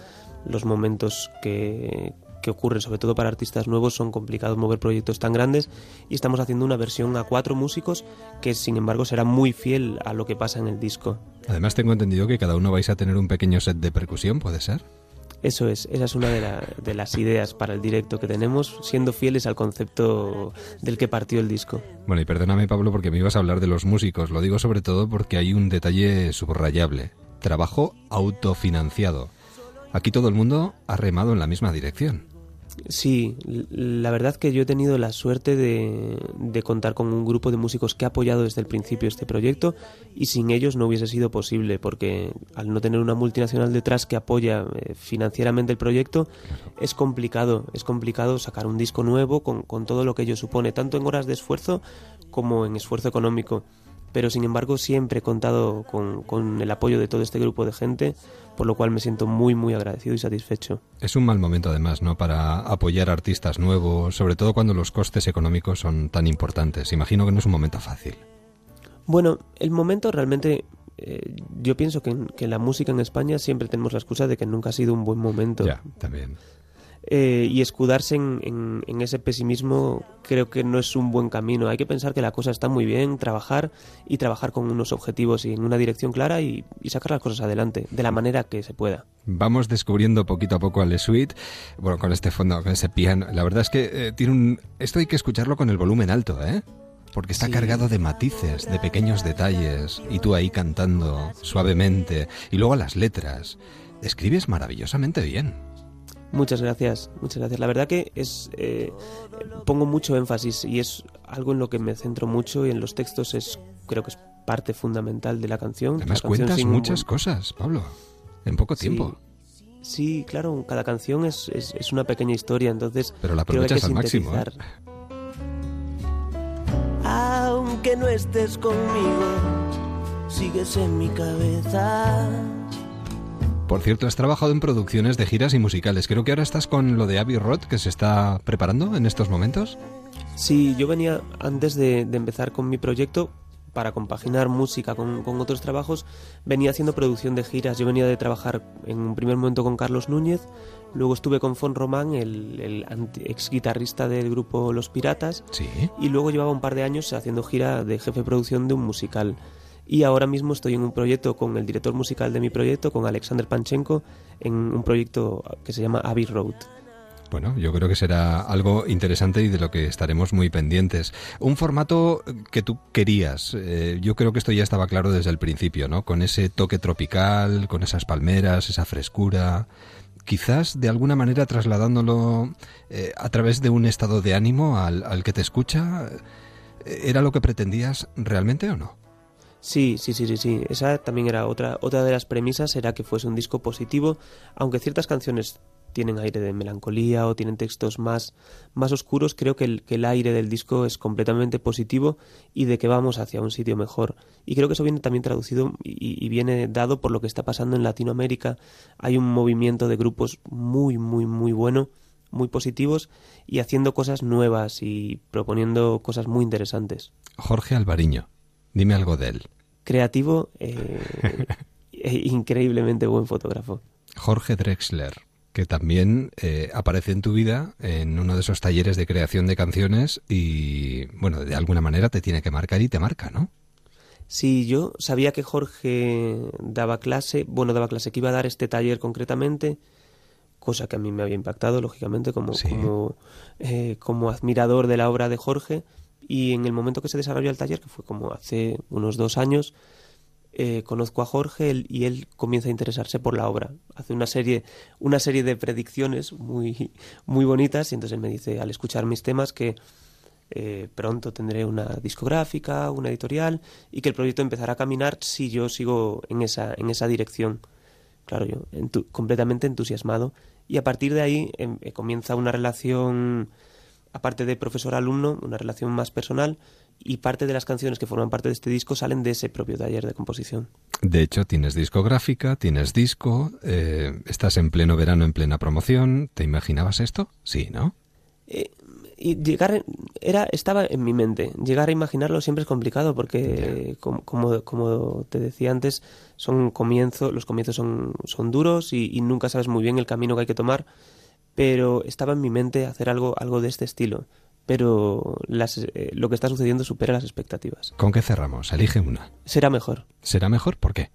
[SPEAKER 8] los momentos que, que ocurre, sobre todo para artistas nuevos, son complicados mover proyectos tan grandes y estamos haciendo una versión a cuatro músicos que sin embargo será muy fiel a lo que pasa en el disco.
[SPEAKER 2] Además tengo entendido que cada uno vais a tener un pequeño set de percusión, ¿puede ser?
[SPEAKER 8] Eso es, esa es una de, de, las ideas para el directo que tenemos, siendo fieles al concepto del que partió el disco.
[SPEAKER 2] Bueno, y perdóname Pablo porque me ibas a hablar de los músicos, lo digo sobre todo porque hay un detalle subrayable, trabajo autofinanciado. Aquí todo el mundo ha remado en la misma dirección.
[SPEAKER 8] Sí, la verdad que yo he tenido la suerte de, contar con un grupo de músicos que ha apoyado desde el principio este proyecto y sin ellos no hubiese sido posible porque al no tener una multinacional detrás que apoya eh, financieramente el proyecto es complicado, es complicado sacar un disco nuevo con, con todo lo que ello supone, tanto en horas de esfuerzo como en esfuerzo económico pero sin embargo siempre he contado con, el apoyo de todo este grupo de gente, por lo cual me siento muy, muy agradecido y satisfecho.
[SPEAKER 2] Es un mal momento además, ¿no?, para apoyar artistas nuevos, sobre todo cuando los costes económicos son tan importantes. Imagino que no es un momento fácil.
[SPEAKER 8] Bueno, el momento realmente eh, yo pienso que en, que en la música en España siempre tenemos la excusa de que nunca ha sido un buen momento.
[SPEAKER 2] Ya, también.
[SPEAKER 8] Eh, y escudarse en, en- en ese pesimismo creo que no es un buen camino. Hay que pensar que la cosa está muy bien, trabajar y trabajar con unos objetivos y en una dirección clara y, y sacar las cosas adelante de la manera que se pueda.
[SPEAKER 2] Vamos descubriendo poquito a poco a Le Suite, bueno, con este fondo, con ese piano. La verdad es que eh, tiene un... Esto hay que escucharlo con el volumen alto, ¿eh? Porque está
[SPEAKER 8] Sí.
[SPEAKER 2] cargado de matices, de pequeños detalles, y tú ahí cantando suavemente, y luego las letras. Escribes maravillosamente bien.
[SPEAKER 8] Muchas gracias, muchas gracias. La verdad que es eh, pongo mucho énfasis y es algo en lo que me centro mucho y en los textos es creo que es parte fundamental de la canción.
[SPEAKER 2] Además
[SPEAKER 8] La canción
[SPEAKER 2] cuentas
[SPEAKER 8] un
[SPEAKER 2] muchas
[SPEAKER 8] buen-
[SPEAKER 2] cosas, Pablo, en poco
[SPEAKER 8] Sí.
[SPEAKER 2] tiempo.
[SPEAKER 8] Sí, claro, cada canción es, es, es una pequeña historia, entonces
[SPEAKER 2] Pero la
[SPEAKER 8] creo que hay que
[SPEAKER 2] aprovechas al máximo, ¿eh?
[SPEAKER 3] Aunque no estés conmigo, sigues en mi cabeza.
[SPEAKER 2] Por cierto, has trabajado en producciones de giras y musicales. Creo que ahora estás con lo de Abbey Road que se está preparando en estos momentos.
[SPEAKER 8] Sí, yo venía antes de, de empezar con mi proyecto para compaginar música con, con otros trabajos, venía haciendo producción de giras. Yo venía de trabajar en un primer momento con Carlos Núñez, luego estuve con Fon Román, el, el ex guitarrista del grupo Los Piratas,
[SPEAKER 2] Sí.
[SPEAKER 8] y luego llevaba un par de años haciendo gira de jefe de producción de un musical. Y ahora mismo estoy en un proyecto con el director musical de mi proyecto, con Alexander Panchenko, en un proyecto que se llama Abbey Road.
[SPEAKER 2] Bueno, yo creo que será algo interesante y de lo que estaremos muy pendientes. Un formato que tú querías. eh, yo creo que esto ya estaba claro desde el principio, ¿no? Con ese toque tropical, con esas palmeras, esa frescura. Quizás de alguna manera trasladándolo eh, a través de un estado de ánimo al, al que te escucha. eh, ¿Era lo que pretendías realmente o no?
[SPEAKER 8] Sí, sí, sí, sí, sí. Esa también era otra, otra de las premisas, era que fuese un disco positivo, aunque ciertas canciones tienen aire de melancolía o tienen textos más, más oscuros, creo que el, que el aire del disco es completamente positivo y de que vamos hacia un sitio mejor. Y creo que eso viene también traducido y, y viene dado por lo que está pasando en Latinoamérica. Hay un movimiento de grupos muy, muy, muy bueno, muy positivos y haciendo cosas nuevas y proponiendo cosas muy interesantes.
[SPEAKER 2] Jorge Alvariño, dime algo de él.
[SPEAKER 8] Creativo eh, e increíblemente buen fotógrafo.
[SPEAKER 2] Jorge Drexler, que también eh, aparece en tu vida en uno de esos talleres de creación de canciones y, bueno, de alguna manera te tiene que marcar y te marca, ¿no?
[SPEAKER 8] Sí, yo sabía que Jorge daba clase, bueno, daba clase, que iba a dar este taller concretamente, cosa que a mí me había impactado, lógicamente, como,
[SPEAKER 2] Sí.
[SPEAKER 8] como, eh, como admirador de la obra de Jorge. Y en el momento que se desarrolló el taller, que fue como hace unos dos años, eh, conozco a Jorge y él comienza a interesarse por la obra. Hace una serie, una serie de predicciones muy, muy bonitas y entonces él me dice, al escuchar mis temas, que eh, pronto tendré una discográfica, una editorial y que el proyecto empezará a caminar si yo sigo en esa, en esa dirección. Claro, yo completamente entusiasmado y a partir de ahí em, eh, comienza una relación, aparte de profesor-alumno, una relación más personal y parte de las canciones que forman parte de este disco salen de ese propio taller de composición.
[SPEAKER 2] De hecho, tienes discográfica, tienes disco, eh, estás en pleno verano, en plena promoción. ¿Te imaginabas esto? Sí, ¿no?
[SPEAKER 8] Eh, y llegar era estaba en mi mente llegar a imaginarlo siempre es complicado porque como, como, como te decía antes son comienzos los comienzos son, son duros y, y nunca sabes muy bien el camino que hay que tomar pero estaba en mi mente hacer algo algo de este estilo pero las, eh, lo que está sucediendo supera las expectativas
[SPEAKER 2] ¿Con qué cerramos? Elige una.
[SPEAKER 8] será mejor
[SPEAKER 2] ¿Será mejor? ¿Por qué?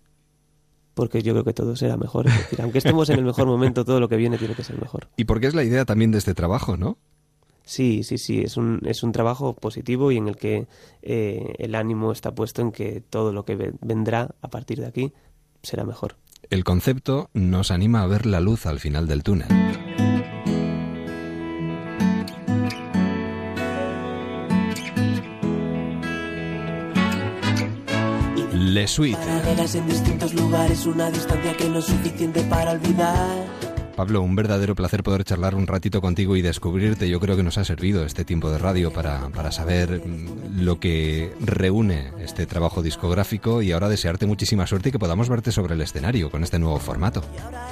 [SPEAKER 8] porque yo creo que todo será mejor es decir, aunque estemos en el mejor momento todo lo que viene tiene que ser mejor
[SPEAKER 2] Y porque es la idea también de este trabajo, ¿no?
[SPEAKER 8] Sí, sí, sí, es un, es un trabajo positivo y en el que eh, el ánimo está puesto en que todo lo que ve- vendrá a partir de aquí será mejor.
[SPEAKER 2] El concepto nos anima a ver la luz al final del túnel. Le Suite.
[SPEAKER 3] Paralelas en distintos lugares, una distancia que no es suficiente para olvidar.
[SPEAKER 2] Pablo, un verdadero placer poder charlar un ratito contigo y descubrirte. Yo creo que nos ha servido este tiempo de radio para, para saber mm, lo que reúne este trabajo discográfico y ahora desearte muchísima suerte y que podamos verte sobre el escenario con este nuevo formato.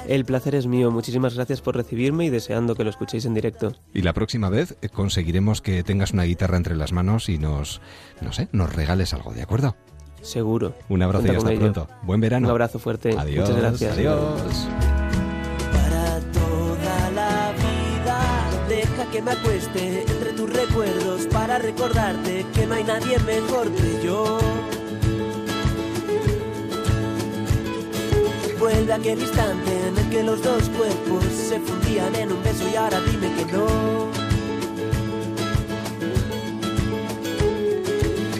[SPEAKER 8] El placer es mío, muchísimas gracias por recibirme y deseando que lo escuchéis en directo.
[SPEAKER 2] Y la próxima vez eh, conseguiremos que tengas una guitarra entre las manos y nos, no sé, nos regales algo, ¿de acuerdo?
[SPEAKER 8] Seguro.
[SPEAKER 2] Un abrazo y hasta pronto. Buen verano.
[SPEAKER 8] Un abrazo fuerte.
[SPEAKER 2] Adiós.
[SPEAKER 8] Muchas gracias.
[SPEAKER 2] Adiós.
[SPEAKER 3] Para toda la vida, deja que me acueste entre tus recuerdos para recordarte que no hay nadie mejor que yo. Vuelve aquel instante en el que los dos cuerpos se fundían en un beso y ahora dime que no.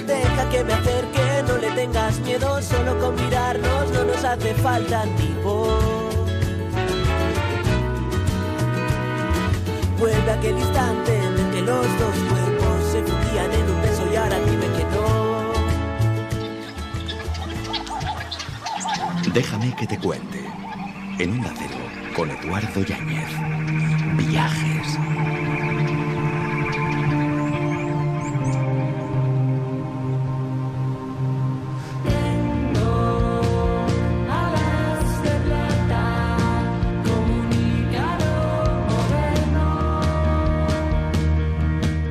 [SPEAKER 3] Deja que me acerque, le tengas miedo, solo con mirarnos no nos hace falta voz. Vuelve aquel instante en el que los dos cuerpos se fundían en un beso y ahora dime que no.
[SPEAKER 7] Déjame que te cuente. En un Cero, con Eduardo Yáñez. Viajes.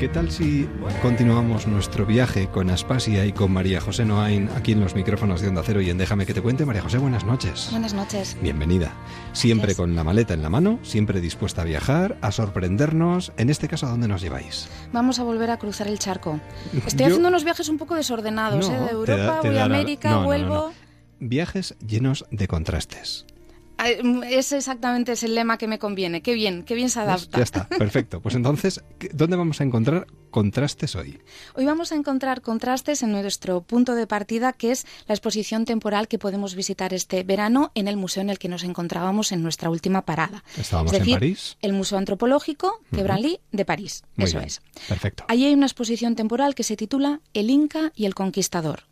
[SPEAKER 2] ¿Qué tal si continuamos nuestro viaje con Aspasia y con María José Noain aquí en los micrófonos de Onda Cero y en Déjame que te cuente? María José, buenas noches.
[SPEAKER 9] Buenas noches.
[SPEAKER 2] Bienvenida. Siempre
[SPEAKER 9] Gracias.
[SPEAKER 2] con la maleta en la mano, siempre dispuesta a viajar, a sorprendernos. En este caso, ¿a dónde nos lleváis?
[SPEAKER 9] Vamos a volver a cruzar el charco. Estoy
[SPEAKER 2] Yo-
[SPEAKER 9] haciendo unos viajes un poco desordenados,
[SPEAKER 2] No,
[SPEAKER 9] ¿eh? De Europa,
[SPEAKER 2] da-
[SPEAKER 9] voy a América,
[SPEAKER 2] no,
[SPEAKER 9] vuelvo.
[SPEAKER 2] no. Viajes llenos de contrastes.
[SPEAKER 9] Mm, Ese exactamente es el lema que me conviene. Qué bien, qué bien se adapta.
[SPEAKER 2] Ya está, perfecto. Pues entonces, ¿qué- ¿dónde vamos a encontrar contrastes hoy?
[SPEAKER 9] Hoy vamos a encontrar contrastes en nuestro punto de partida, que es la exposición temporal que podemos visitar este verano en el museo en el que nos encontrábamos en nuestra última parada.
[SPEAKER 2] Estábamos
[SPEAKER 9] es decir,
[SPEAKER 2] en París.
[SPEAKER 9] el Museo Antropológico de. Branly de París.
[SPEAKER 2] Muy
[SPEAKER 9] Eso
[SPEAKER 2] bien,
[SPEAKER 9] es.
[SPEAKER 2] Perfecto.
[SPEAKER 9] Allí hay una exposición temporal que se titula El Inca y el Conquistador.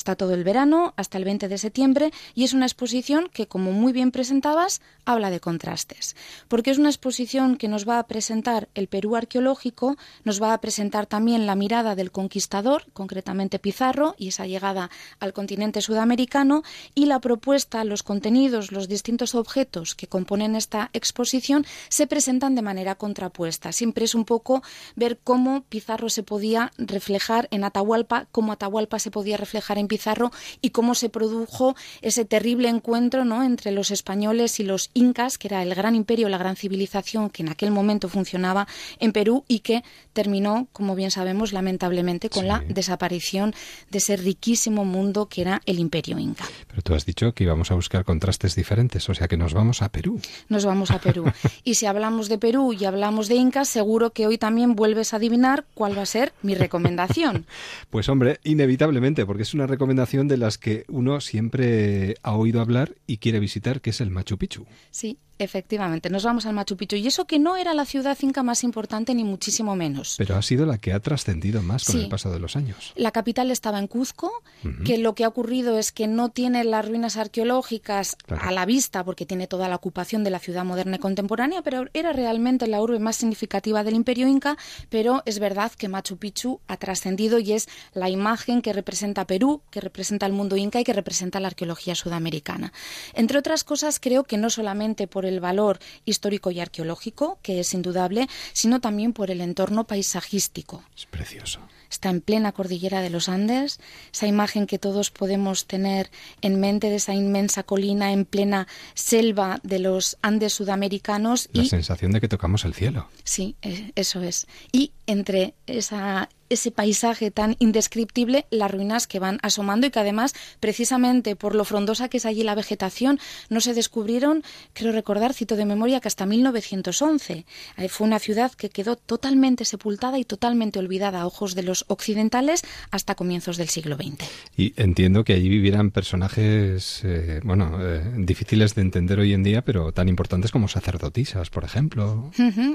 [SPEAKER 9] Está todo el verano hasta el 20 de septiembre y es una exposición que, como muy bien presentabas, habla de contrastes. Porque es una exposición que nos va a presentar el Perú arqueológico, nos va a presentar también la mirada del conquistador, concretamente Pizarro, y esa llegada al continente sudamericano, y la propuesta, los contenidos, los distintos objetos que componen esta exposición se presentan de manera contrapuesta. Siempre es un poco ver cómo Pizarro se podía reflejar en Atahualpa, cómo Atahualpa se podía reflejar en Pizarro y cómo se produjo ese terrible encuentro ¿no? entre los españoles y los incas, que era el gran imperio, la gran civilización que en aquel momento funcionaba en Perú y que terminó, como bien sabemos, lamentablemente con la desaparición de ese riquísimo mundo que era el imperio inca.
[SPEAKER 2] Pero tú has dicho que íbamos a buscar contrastes diferentes, o sea que nos vamos a Perú.
[SPEAKER 9] Nos vamos a Perú. Y si hablamos de Perú y hablamos de incas, seguro que hoy también vuelves a adivinar cuál va a ser mi recomendación.
[SPEAKER 2] Pues hombre, inevitablemente, porque es una recomendación de las que uno siempre ha oído hablar y quiere visitar, que es el Machu Picchu.
[SPEAKER 9] Sí, efectivamente, nos vamos al Machu Picchu. Y eso que no era la ciudad inca más importante, ni muchísimo menos.
[SPEAKER 2] Pero ha sido la que ha trascendido más con
[SPEAKER 9] Sí.
[SPEAKER 2] el paso de los años.
[SPEAKER 9] La capital estaba en Cuzco, que lo que ha ocurrido es que no tiene las ruinas arqueológicas
[SPEAKER 2] Claro.
[SPEAKER 9] a la vista, porque tiene toda la ocupación de la ciudad moderna y contemporánea, pero era realmente la urbe más significativa del imperio inca, pero es verdad que Machu Picchu ha trascendido y es la imagen que representa Perú, que representa el mundo inca y que representa la arqueología sudamericana. Entre otras cosas, creo que no solamente por el valor histórico y arqueológico, que es indudable, sino también por el entorno paisajístico.
[SPEAKER 2] Es precioso.
[SPEAKER 9] Está en plena cordillera de los Andes, esa imagen que todos podemos tener en mente de esa inmensa colina en plena selva de los Andes sudamericanos
[SPEAKER 2] La
[SPEAKER 9] y
[SPEAKER 2] sensación de que tocamos el cielo.
[SPEAKER 9] sí, eh, eso es. Y entre esa ese paisaje tan indescriptible, las ruinas que van asomando y que además, precisamente por lo frondosa que es allí la vegetación, no se descubrieron, creo recordar, cito de memoria, que hasta 1911. Eh, Fue una ciudad que quedó totalmente sepultada y totalmente olvidada a ojos de los occidentales hasta comienzos del siglo XX.
[SPEAKER 2] Y entiendo que allí vivieran personajes, eh, bueno, eh, difíciles de entender hoy en día, pero tan importantes como sacerdotisas, por ejemplo.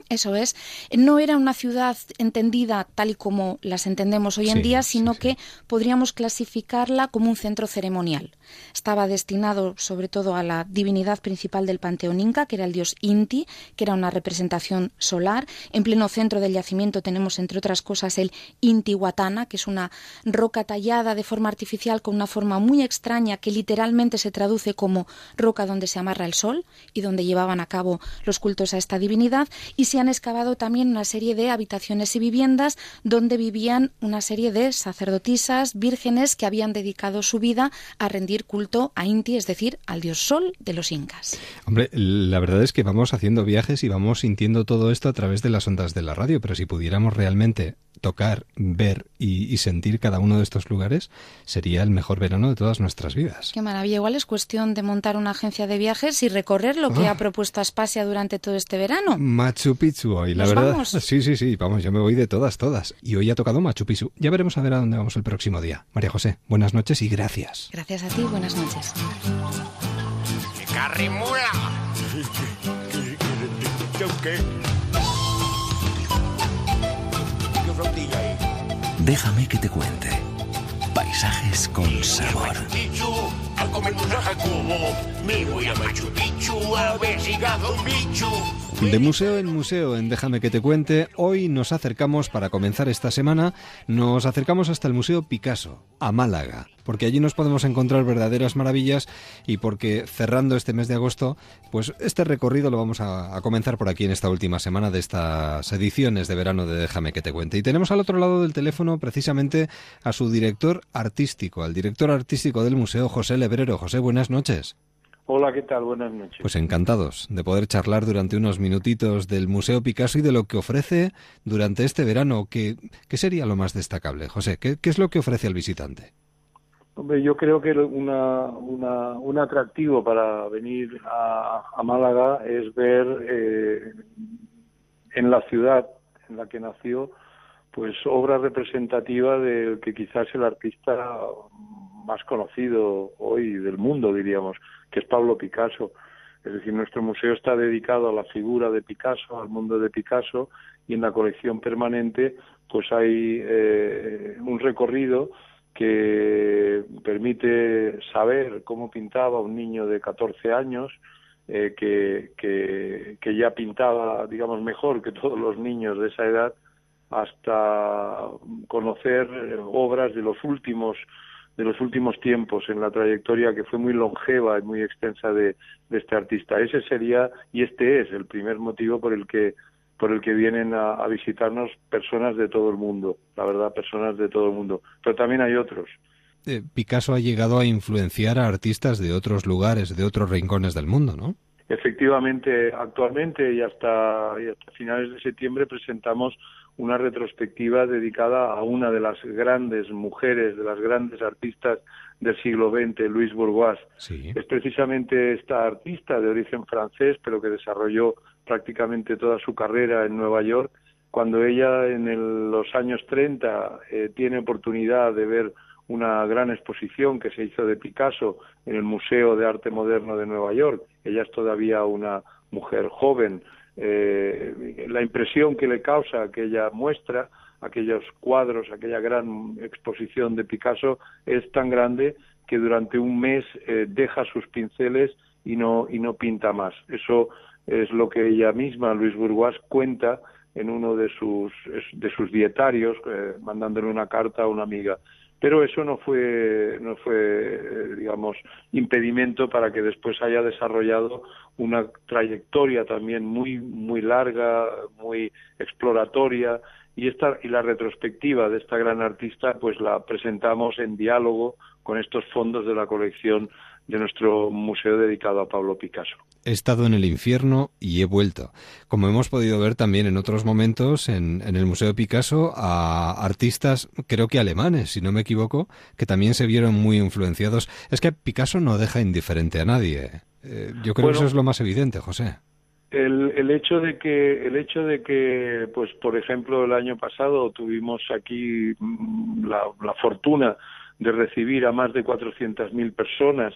[SPEAKER 9] Eso es. No era una ciudad entendida tal y como las entendemos hoy en
[SPEAKER 2] Sí,
[SPEAKER 9] día,
[SPEAKER 2] sí,
[SPEAKER 9] sino que podríamos clasificarla como un centro ceremonial. Estaba destinado sobre todo a la divinidad principal del panteón inca, que era el dios Inti, que era una representación solar. En pleno centro del yacimiento tenemos, entre otras cosas, el Intihuatana, que es una roca tallada de forma artificial con una forma muy extraña que literalmente se traduce como roca donde se amarra el sol y donde llevaban a cabo los cultos a esta divinidad. Y se han excavado también una serie de habitaciones y viviendas donde vivían vivían una serie de sacerdotisas vírgenes que habían dedicado su vida a rendir culto a Inti, es decir, al dios sol de los incas.
[SPEAKER 2] Hombre, la verdad es que vamos haciendo viajes y vamos sintiendo todo esto a través de las ondas de la radio, pero si pudiéramos realmente tocar, ver y, y sentir cada uno de estos lugares, sería el mejor verano de todas nuestras vidas.
[SPEAKER 9] Qué maravilla. Igual es cuestión de montar una agencia de viajes y recorrer lo que
[SPEAKER 2] Ah.
[SPEAKER 9] ha propuesto Aspasia durante todo este verano.
[SPEAKER 2] Machu Picchu hoy, la
[SPEAKER 9] ¿Nos
[SPEAKER 2] verdad.
[SPEAKER 9] vamos?
[SPEAKER 2] Sí, sí, sí, vamos, yo me voy de todas, todas. Y hoy ha tocado Machu Picchu. Ya veremos a ver a dónde vamos el próximo día. María José, buenas noches y gracias.
[SPEAKER 9] Gracias a ti, buenas noches.
[SPEAKER 10] ¡Carrimula! ¿Qué? ¿Qué flotilla ahí?
[SPEAKER 1] Déjame que te cuente. Paisajes con sabor.
[SPEAKER 10] A comer un jacobo. Me voy a Machu Picchu a ver si un bicho.
[SPEAKER 2] De museo en museo, en Déjame que te cuente, hoy nos acercamos, para comenzar esta semana, nos acercamos hasta el Museo Picasso, a Málaga, porque allí nos podemos encontrar verdaderas maravillas y porque cerrando este mes de agosto, pues este recorrido lo vamos a, comenzar por aquí en esta última semana de estas ediciones de verano de Déjame que te cuente. Y tenemos al otro lado del teléfono precisamente a su director artístico, al director artístico del museo, José Lebrero. José, buenas noches.
[SPEAKER 11] Hola, ¿qué tal? Buenas noches.
[SPEAKER 2] Pues encantados de poder charlar durante unos minutitos del Museo Picasso y de lo que ofrece durante este verano. ¿Qué, qué sería lo más destacable, José? ¿Qué, qué es lo que ofrece al visitante?
[SPEAKER 11] Hombre, yo creo que una, una, un atractivo para venir a, a Málaga es ver eh, en la ciudad en la que nació, pues obra representativa del que quizás el artista más conocido hoy del mundo, diríamos, que es Pablo Picasso. Es decir, nuestro museo está dedicado a la figura de Picasso, al mundo de Picasso, y en la colección permanente pues hay eh, un recorrido que permite saber cómo pintaba un niño de 14 años, eh, que, que, que ya pintaba, digamos, mejor que todos los niños de esa edad, hasta conocer eh, obras de los últimos de los últimos tiempos en la trayectoria que fue muy longeva y muy extensa de, de este artista. Ese sería y este es el primer motivo por el que por el que vienen a, a, visitarnos personas de todo el mundo, la verdad, personas de todo el mundo. Pero también hay otros.
[SPEAKER 2] Eh, Picasso ha llegado a influenciar a artistas de otros lugares, de otros rincones del mundo, ¿no?
[SPEAKER 11] Efectivamente, actualmente y hasta, y hasta finales de septiembre presentamos una retrospectiva dedicada a una de las grandes mujeres, de las grandes artistas del siglo XX, Louise Bourgeois.
[SPEAKER 2] Sí.
[SPEAKER 11] Es precisamente esta artista de origen francés, pero que desarrolló prácticamente toda su carrera en Nueva York. Cuando ella en el, los años 30 eh, tiene oportunidad de ver una gran exposición que se hizo de Picasso en el Museo de Arte Moderno de Nueva York. Ella es todavía una mujer joven. Eh, la impresión que le causa aquella muestra, aquellos cuadros, aquella gran exposición de Picasso es tan grande que durante un mes eh, deja sus pinceles y no y no pinta más. Eso es lo que ella misma, Luis Bourgeois, cuenta en uno de sus de sus dietarios, eh, mandándole una carta a una amiga pero eso no fue no fue digamos impedimento para que después haya desarrollado una trayectoria también muy muy larga muy exploratoria y esta y la retrospectiva de esta gran artista pues la presentamos en diálogo con estos fondos de la colección de nuestro museo dedicado a Pablo Picasso.
[SPEAKER 2] He estado en el infierno y he vuelto. Como hemos podido ver también en otros momentos en, en, el Museo Picasso, a artistas, creo que alemanes, si no me equivoco, que también se vieron muy influenciados. Es que Picasso no deja indiferente a nadie. Eh, yo creo
[SPEAKER 11] bueno,
[SPEAKER 2] que eso es lo más evidente, José.
[SPEAKER 11] El, el hecho de que el hecho de que pues por ejemplo el año pasado tuvimos aquí la, la fortuna de recibir a más de 400.000 personas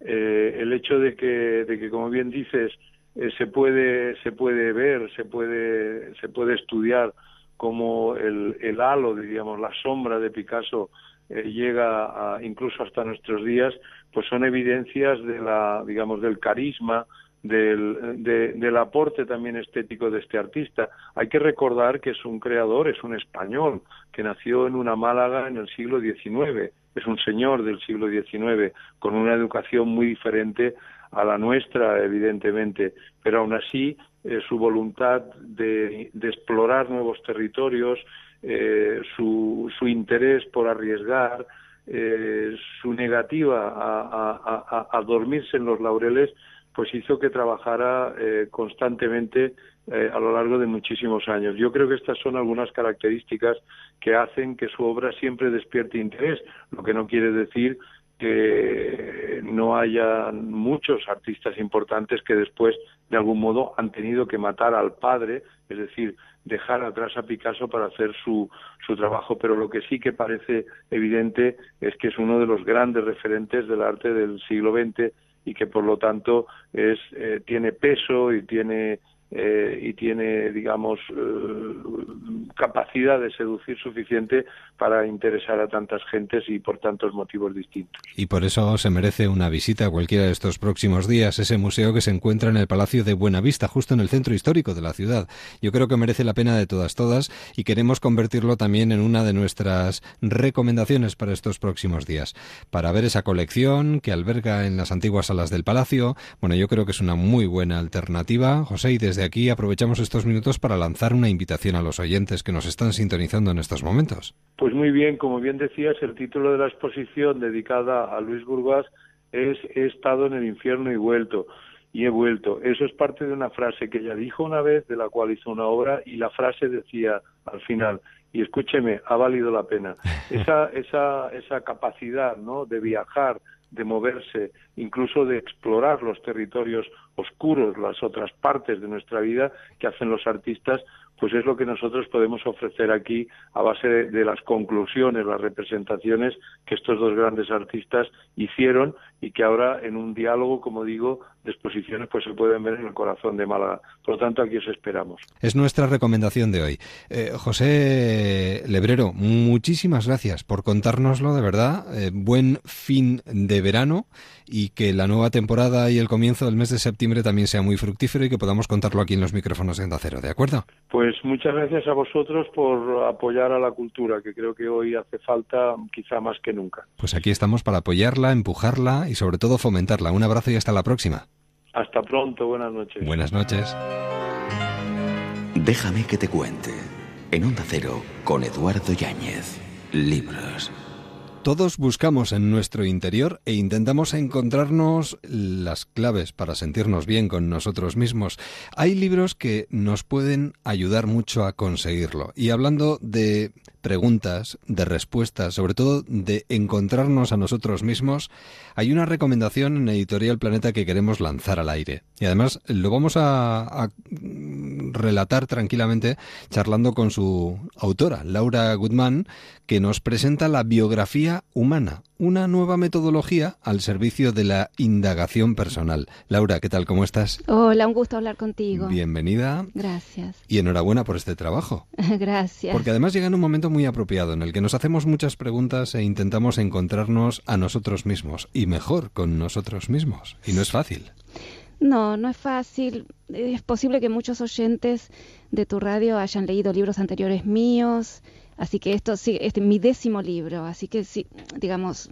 [SPEAKER 11] eh, el hecho de que, de que como bien dices eh, se puede se puede ver se puede se puede estudiar como el, el halo diríamos la sombra de Picasso eh, llega a, incluso hasta nuestros días pues son evidencias de la digamos del carisma del, de, del aporte también estético de este artista. Hay que recordar que es un creador, es un español, que nació en una Málaga en el siglo XIX, es un señor del siglo XIX, con una educación muy diferente a la nuestra, evidentemente, pero aún así eh, su voluntad de, explorar nuevos territorios, eh, su, su interés por arriesgar, eh, su negativa a, a- dormirse en los laureles, pues hizo que trabajara constantemente eh, a lo largo de muchísimos años. Yo creo que estas son algunas características que hacen que su obra siempre despierte interés, lo que no quiere decir que no haya muchos artistas importantes que después de algún modo han tenido que matar al padre, es decir, dejar atrás a Picasso para hacer su, su trabajo, pero lo que sí que parece evidente es que es uno de los grandes referentes del arte del siglo XX y que por lo tanto es eh, tiene peso y tiene eh, y tiene digamos eh, capacidad de seducir suficiente para interesar a tantas gentes y por tantos motivos distintos.
[SPEAKER 2] Y por eso se merece una visita a cualquiera de estos próximos días, ese museo que se encuentra en el Palacio de Buenavista, justo en el centro histórico de la ciudad. Yo creo que merece la pena de todas, todas, y queremos convertirlo también en una de nuestras recomendaciones para estos próximos días. Para ver esa colección que alberga en las antiguas salas del Palacio, bueno, yo creo que es una muy buena alternativa. José, y desde aquí aprovechamos estos minutos para lanzar una invitación a los oyentes que nos están sintonizando en estos momentos.
[SPEAKER 11] Pues muy bien, como bien decías, el título de la exposición dedicada a Luis Burgas es He estado en el infierno y vuelto. Y he vuelto. Eso es parte de una frase que ella dijo una vez, de la cual hizo una obra, y la frase decía al final, y escúcheme, ha valido la pena. Esa, esa, esa capacidad ¿no? de viajar, de moverse, incluso de explorar los territorios oscuros, las otras partes de nuestra vida que hacen los artistas, pues es lo que nosotros podemos ofrecer aquí a base de, de las conclusiones, las representaciones que estos dos grandes artistas hicieron y que ahora en un diálogo, como digo, de exposiciones, pues se pueden ver en el corazón de Málaga. Por lo tanto, aquí os esperamos.
[SPEAKER 2] Es nuestra recomendación de hoy. Eh, José Lebrero, muchísimas gracias por contárnoslo, de verdad. Eh, buen fin de verano y que la nueva temporada y el comienzo del mes de septiembre también sea muy fructífero y que podamos contarlo aquí en los micrófonos de Onda Cero, ¿de acuerdo?
[SPEAKER 11] Pues muchas gracias a vosotros por apoyar a la cultura, que creo que hoy hace falta quizá más que nunca.
[SPEAKER 2] Pues aquí estamos para apoyarla, empujarla y sobre todo fomentarla. Un abrazo y hasta la próxima.
[SPEAKER 11] Hasta pronto, buenas noches.
[SPEAKER 2] Buenas noches.
[SPEAKER 7] Déjame que te cuente. En Onda Cero, con Eduardo Yáñez. Libros.
[SPEAKER 2] Todos buscamos en nuestro interior e intentamos encontrarnos las claves para sentirnos bien con nosotros mismos. Hay libros que nos pueden ayudar mucho a conseguirlo. Y hablando de preguntas, de respuestas, sobre todo de encontrarnos a nosotros mismos, hay una recomendación en Editorial Planeta que queremos lanzar al aire. Y además lo vamos a, a relatar tranquilamente charlando con su autora, Laura Goodman, que nos presenta la biografía humana, una nueva metodología al servicio de la indagación personal. Laura, ¿qué tal? ¿Cómo estás?
[SPEAKER 12] Hola, un gusto hablar contigo.
[SPEAKER 2] Bienvenida
[SPEAKER 12] Gracias.
[SPEAKER 2] y enhorabuena por este trabajo.
[SPEAKER 12] Gracias.
[SPEAKER 2] Porque además llega en un momento muy apropiado en el que nos hacemos muchas preguntas e intentamos encontrarnos a nosotros mismos y mejor con nosotros mismos. Y no es fácil.
[SPEAKER 12] No, no es fácil. Es posible que muchos oyentes de tu radio hayan leído libros anteriores míos, así que esto sí, este es mi décimo libro, así que sí, digamos,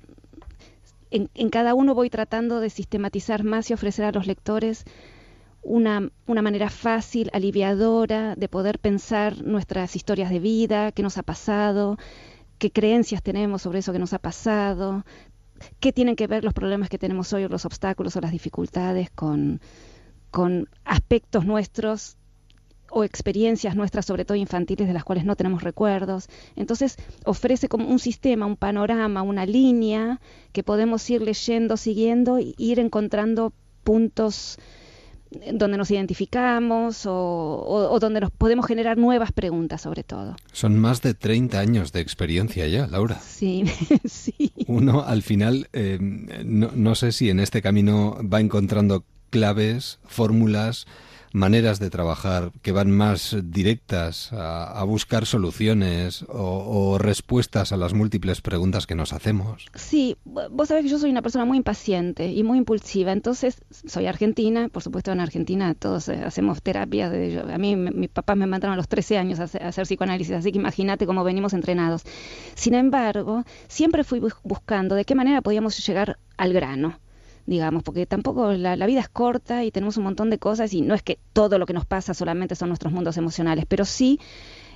[SPEAKER 12] en, en cada uno voy tratando de sistematizar más y ofrecer a los lectores una, una manera fácil, aliviadora, de poder pensar nuestras historias de vida, qué nos ha pasado, qué creencias tenemos sobre eso que nos ha pasado, qué tienen que ver los problemas que tenemos hoy, o los obstáculos o las dificultades con, con aspectos nuestros o experiencias nuestras, sobre todo infantiles, de las cuales no tenemos recuerdos. Entonces ofrece como un sistema, un panorama, una línea que podemos ir leyendo, siguiendo e ir encontrando puntos donde nos identificamos o, o, o donde nos podemos generar nuevas preguntas sobre todo.
[SPEAKER 2] Son más de 30 años de experiencia ya, Laura.
[SPEAKER 12] Sí, sí.
[SPEAKER 2] Uno al final, eh, no, no sé si en este camino va encontrando claves, fórmulas, maneras de trabajar que van más directas a, buscar soluciones o, respuestas a las múltiples preguntas que nos hacemos.
[SPEAKER 12] Sí, vos sabés que yo soy una persona muy impaciente y muy impulsiva, entonces soy argentina, por supuesto en Argentina todos eh, hacemos terapia, de, a mí mis papás me mandaron a los 13 años a hacer psicoanálisis, así que imagínate cómo venimos entrenados. Sin embargo, siempre fui buscando de qué manera podíamos llegar al grano digamos, porque tampoco la, vida es corta y tenemos un montón de cosas y no es que todo lo que nos pasa solamente son nuestros mundos emocionales, pero sí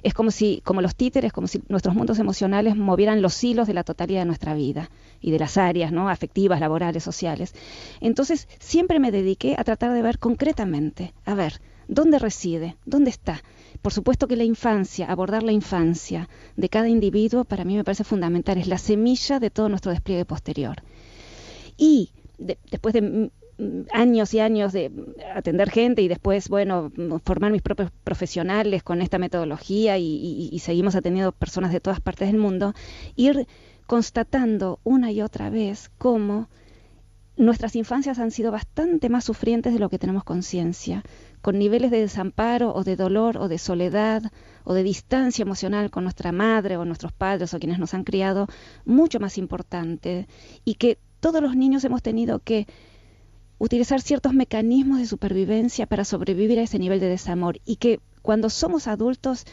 [SPEAKER 12] es como si, como los títeres, como si nuestros mundos emocionales movieran los hilos de la totalidad de nuestra vida y de las áreas, ¿no? afectivas, laborales, sociales. Entonces, siempre me dediqué a tratar de ver concretamente, a ver, ¿dónde reside? ¿Dónde está? Por supuesto que la infancia, abordar la infancia de cada individuo, para mí me parece fundamental, es la semilla de todo nuestro despliegue posterior. Y de, después de años y años de atender gente y después, bueno, formar mis propios profesionales con esta metodología y, y, seguimos atendiendo personas de todas partes del mundo, ir constatando una y otra vez cómo nuestras infancias han sido bastante más sufrientes de lo que tenemos conciencia, con niveles de desamparo o de dolor o de soledad o de distancia emocional con nuestra madre o nuestros padres o quienes nos han criado mucho más importante y que todos los niños hemos tenido que utilizar ciertos mecanismos de supervivencia para sobrevivir a ese nivel de desamor y que cuando somos adultos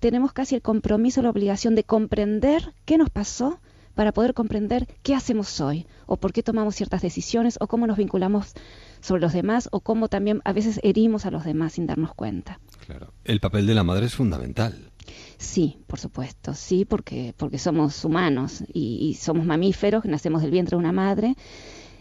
[SPEAKER 12] tenemos casi el compromiso, la obligación de comprender qué nos pasó para poder comprender qué hacemos hoy o por qué tomamos ciertas decisiones o cómo nos vinculamos sobre los demás o cómo también a veces herimos a los demás sin darnos cuenta.
[SPEAKER 2] Claro. El papel de la madre es fundamental.
[SPEAKER 12] Sí, por supuesto, sí, porque, porque somos humanos y, y somos mamíferos, nacemos del vientre de una madre.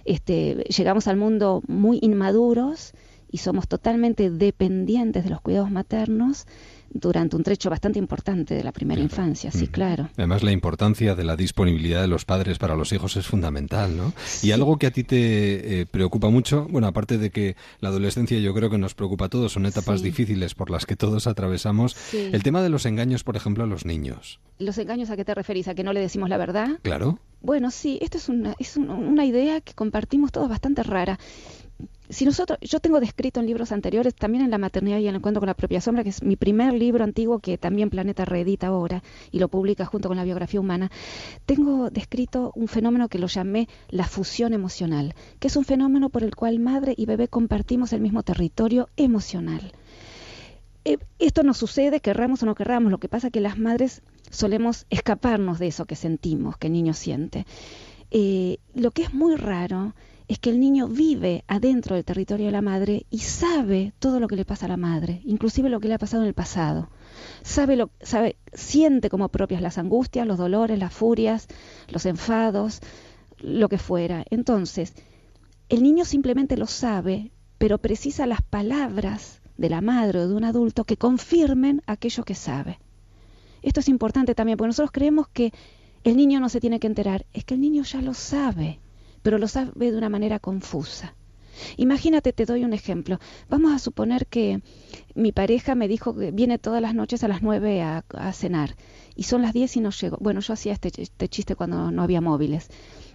[SPEAKER 12] Este, llegamos al mundo muy inmaduros y somos totalmente dependientes de los cuidados maternos durante un trecho bastante importante de la primera claro. infancia, sí, mm. claro.
[SPEAKER 2] Además, la importancia de la disponibilidad de los padres para los hijos es fundamental, ¿no? Sí. Y algo que a ti te eh, preocupa mucho, bueno, aparte de que la adolescencia yo creo que nos preocupa a todos, son etapas sí. difíciles por las que todos atravesamos, sí. el tema de los engaños, por ejemplo, a los niños.
[SPEAKER 12] ¿Los engaños a qué te referís? ¿A que no le decimos la verdad?
[SPEAKER 2] Claro.
[SPEAKER 12] Bueno, sí, esto es una, es una idea que compartimos todos bastante rara si nosotros, yo tengo descrito en libros anteriores, también en La maternidad y el encuentro con la propia sombra, que es mi primer libro antiguo que también Planeta reedita ahora y lo publica junto con la biografía humana, tengo descrito un fenómeno que lo llamé la fusión emocional, que es un fenómeno por el cual madre y bebé compartimos el mismo territorio emocional. Eh, esto nos sucede, querramos o no querramos, lo que pasa es que las madres solemos escaparnos de eso que sentimos, que el niño siente. Eh, lo que es muy raro es que el niño vive adentro del territorio de la madre y sabe todo lo que le pasa a la madre, inclusive lo que le ha pasado en el pasado. Sabe lo, sabe, siente como propias las angustias, los dolores, las furias, los enfados, lo que fuera. Entonces, el niño simplemente lo sabe, pero precisa las palabras de la madre o de un adulto que confirmen aquello que sabe. Esto es importante también, porque nosotros creemos que el niño no se tiene que enterar, es que el niño ya lo sabe pero lo sabe de una manera confusa. Imagínate, te doy un ejemplo. Vamos a suponer que mi pareja me dijo que viene todas las noches a las nueve a, a cenar y son las diez y no llego. Bueno, yo hacía este, este, chiste cuando no había móviles.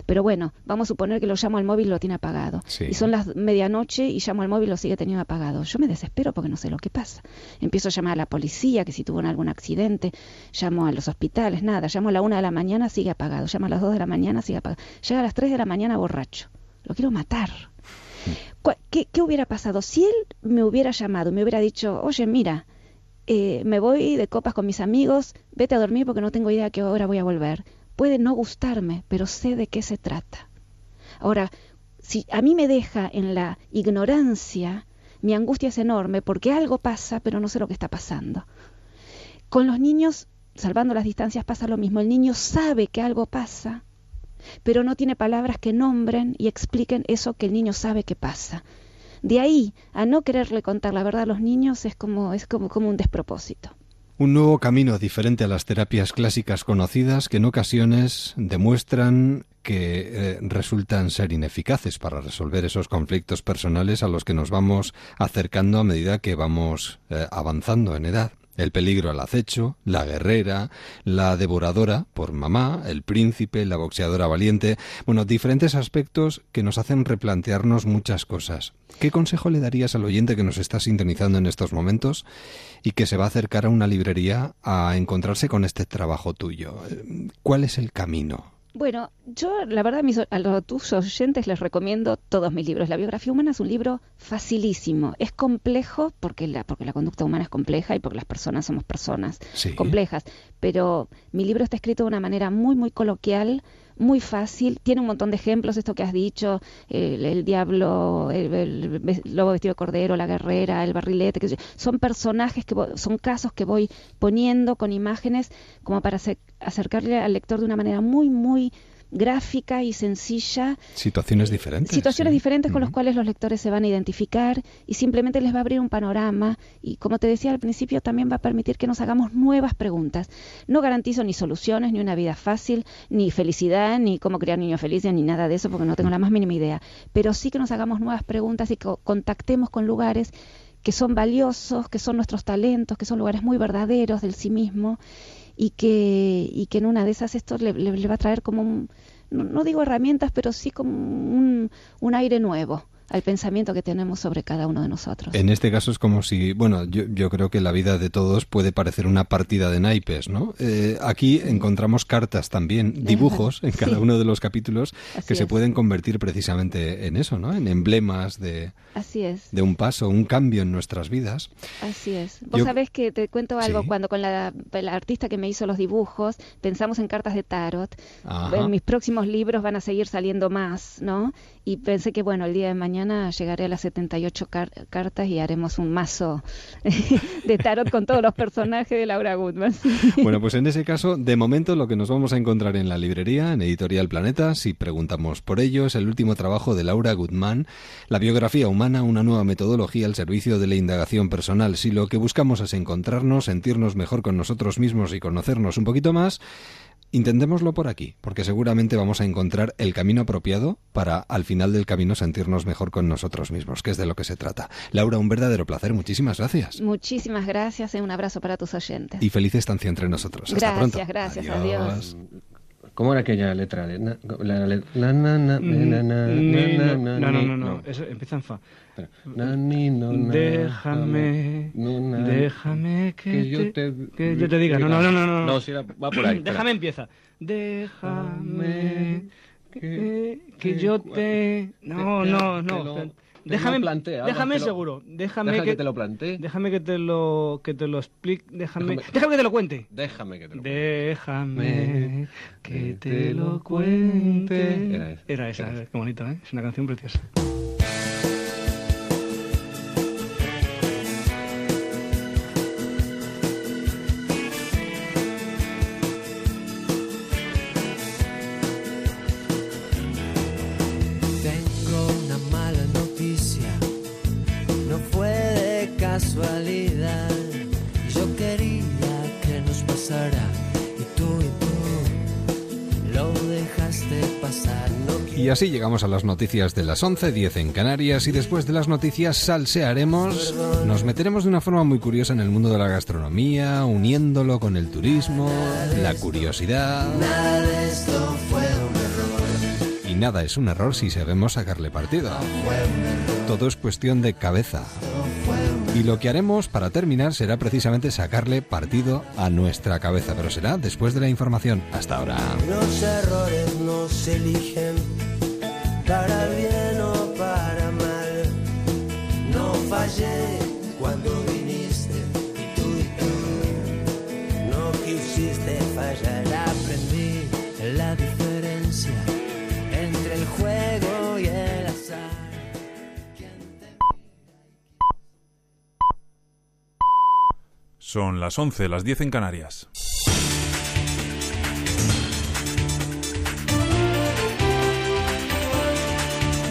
[SPEAKER 12] Pero bueno, vamos a suponer que lo llamo al móvil y lo tiene apagado. Sí. Y son las medianoche y llamo al móvil y lo sigue teniendo apagado. Yo me desespero porque no sé lo que pasa. Empiezo a llamar a la policía, que si tuvo algún accidente, llamo a los hospitales, nada. Llamo a la una de la mañana, sigue apagado. Llamo a las dos de la mañana, sigue apagado. Llega a las tres de la mañana borracho. Lo quiero matar. ¿Qué, ¿Qué, hubiera pasado? Si él me hubiera llamado, me hubiera dicho, oye, mira, eh, me voy de copas con mis amigos, vete a dormir porque no tengo idea a qué hora voy a volver. Puede no gustarme, pero sé de qué se trata. Ahora, si a mí me deja en la ignorancia, mi angustia es enorme porque algo pasa, pero no sé lo que está pasando. Con los niños, salvando las distancias, pasa lo mismo. El niño sabe que algo pasa, pero no tiene palabras que nombren y expliquen eso que el niño sabe que pasa. De ahí a no quererle contar la verdad a los niños es como, es como, como un despropósito.
[SPEAKER 2] Un nuevo camino diferente a las terapias clásicas conocidas que en ocasiones demuestran que eh, resultan ser ineficaces para resolver esos conflictos personales a los que nos vamos acercando a medida que vamos eh, avanzando en edad. El peligro al acecho, la guerrera, la devoradora por mamá, el príncipe, la boxeadora valiente, bueno, diferentes aspectos que nos hacen replantearnos muchas cosas. ¿Qué consejo le darías al oyente que nos está sintonizando en estos momentos y que se va a acercar a una librería a encontrarse con este trabajo tuyo? ¿Cuál es el camino?
[SPEAKER 12] Bueno, yo la verdad a, los, tus oyentes les recomiendo todos mis libros. La biografía humana es un libro facilísimo. Es complejo porque la, porque la conducta humana es compleja y porque las personas somos personas sí. complejas. Pero mi libro está escrito de una manera muy, muy coloquial, muy fácil, tiene un montón de ejemplos, esto que has dicho, el, el diablo, el, el lobo vestido de cordero, la guerrera, el barrilete, que son personajes que son casos que voy poniendo con imágenes como para acer- acercarle al lector de una manera muy, muy gráfica y sencilla
[SPEAKER 2] Situaciones diferentes.
[SPEAKER 12] situaciones
[SPEAKER 2] sí.
[SPEAKER 12] diferentes con las cuales los lectores se van a identificar y simplemente les va a abrir un panorama y como te decía al principio también va a permitir que nos hagamos nuevas preguntas. No garantizo ni soluciones, ni una vida fácil, ni felicidad, ni cómo criar niños felices, ni nada de eso porque no tengo la más mínima idea, pero sí que nos hagamos nuevas preguntas y que contactemos con lugares que son valiosos, que son nuestros talentos, que son lugares muy verdaderos del sí mismo y que, y que en una de esas esto le, va a traer como un, no, no digo herramientas, pero sí como un, un aire nuevo al pensamiento que tenemos sobre cada uno de nosotros.
[SPEAKER 2] En este caso es como si, bueno, yo, yo creo que la vida de todos puede parecer una partida de naipes, ¿no? Eh, aquí encontramos cartas también, dibujos en cada
[SPEAKER 12] Sí.
[SPEAKER 2] uno de los capítulos
[SPEAKER 12] Así
[SPEAKER 2] que se
[SPEAKER 12] es.
[SPEAKER 2] pueden convertir precisamente en eso, ¿no? En emblemas de,
[SPEAKER 12] Así es.
[SPEAKER 2] de un paso, un cambio en nuestras vidas.
[SPEAKER 12] Así es. Vos
[SPEAKER 2] Yo-
[SPEAKER 12] sabés que te cuento algo,
[SPEAKER 2] Sí.
[SPEAKER 12] cuando con la, la artista que me hizo los dibujos pensamos en cartas de tarot.
[SPEAKER 2] Ajá.
[SPEAKER 12] En mis próximos libros van a seguir saliendo más, ¿no? Y pensé que, bueno, el día de mañana llegaré a las 78 car- cartas y haremos un mazo de tarot con todos los personajes de Laura Goodman.
[SPEAKER 2] Bueno, pues en ese caso, de momento lo que nos vamos a encontrar en la librería, en Editorial Planeta, si preguntamos por ello, es el último trabajo de Laura Guzmán, La biografía humana, una nueva metodología al servicio de la indagación personal. Si lo que buscamos es encontrarnos, sentirnos mejor con nosotros mismos y conocernos un poquito más, Intentémoslo por aquí, porque seguramente vamos a encontrar el camino apropiado para al final del camino sentirnos mejor con nosotros mismos, que es de lo que se trata. Laura, un verdadero placer, muchísimas gracias.
[SPEAKER 12] Muchísimas gracias y un abrazo para tus oyentes.
[SPEAKER 2] Y feliz estancia entre nosotros. Hasta
[SPEAKER 12] Gracias,
[SPEAKER 2] pronto.
[SPEAKER 12] gracias, adiós.
[SPEAKER 13] ¿Cómo era aquella letra? La, la, la, na, na, na, na,
[SPEAKER 14] Ni-
[SPEAKER 13] na,
[SPEAKER 14] no,
[SPEAKER 13] na,
[SPEAKER 14] no,
[SPEAKER 13] ni-
[SPEAKER 14] no, no, eso empieza en fa.
[SPEAKER 13] Na, ni, no, na,
[SPEAKER 14] Déjame,
[SPEAKER 13] no, na,
[SPEAKER 14] déjame que,
[SPEAKER 13] que yo
[SPEAKER 14] te, que yo te diga. No, no, no, no. No,
[SPEAKER 13] No, si era- va por ahí, espera.
[SPEAKER 14] Déjame empieza. Déjame que, que yo te. No, no, no. déjame,
[SPEAKER 13] habla,
[SPEAKER 14] déjame
[SPEAKER 13] te lo-
[SPEAKER 14] seguro. Déjame
[SPEAKER 13] deja
[SPEAKER 14] que,
[SPEAKER 13] que te lo plantee.
[SPEAKER 14] Déjame que te lo que te lo explique. Déjame,
[SPEAKER 13] Déjame-
[SPEAKER 14] déjame, que te lo cuente.
[SPEAKER 13] Déjame que te lo
[SPEAKER 14] Déjame que te lo cuente.
[SPEAKER 13] Era esa,
[SPEAKER 14] Era esa,
[SPEAKER 13] era
[SPEAKER 14] qué bonito, ¿eh? Es una canción preciosa.
[SPEAKER 2] Así llegamos a las noticias de las 11, 10 en Canarias y después de las noticias salsearemos, nos meteremos de una forma muy curiosa en el mundo de la gastronomía, uniéndolo con el turismo, la curiosidad. Y nada es un error si sabemos sacarle partido. Todo es cuestión de cabeza. Y lo que haremos para terminar será precisamente sacarle partido a nuestra cabeza, pero será después de la información. Hasta ahora.
[SPEAKER 3] Los errores no se eligen para bien o para mal. No fallé cuando viniste y tú y tú no quisiste fallar. Aprendí la diferencia entre el juego y el azar.
[SPEAKER 15] Son las 11, las 10 en Canarias.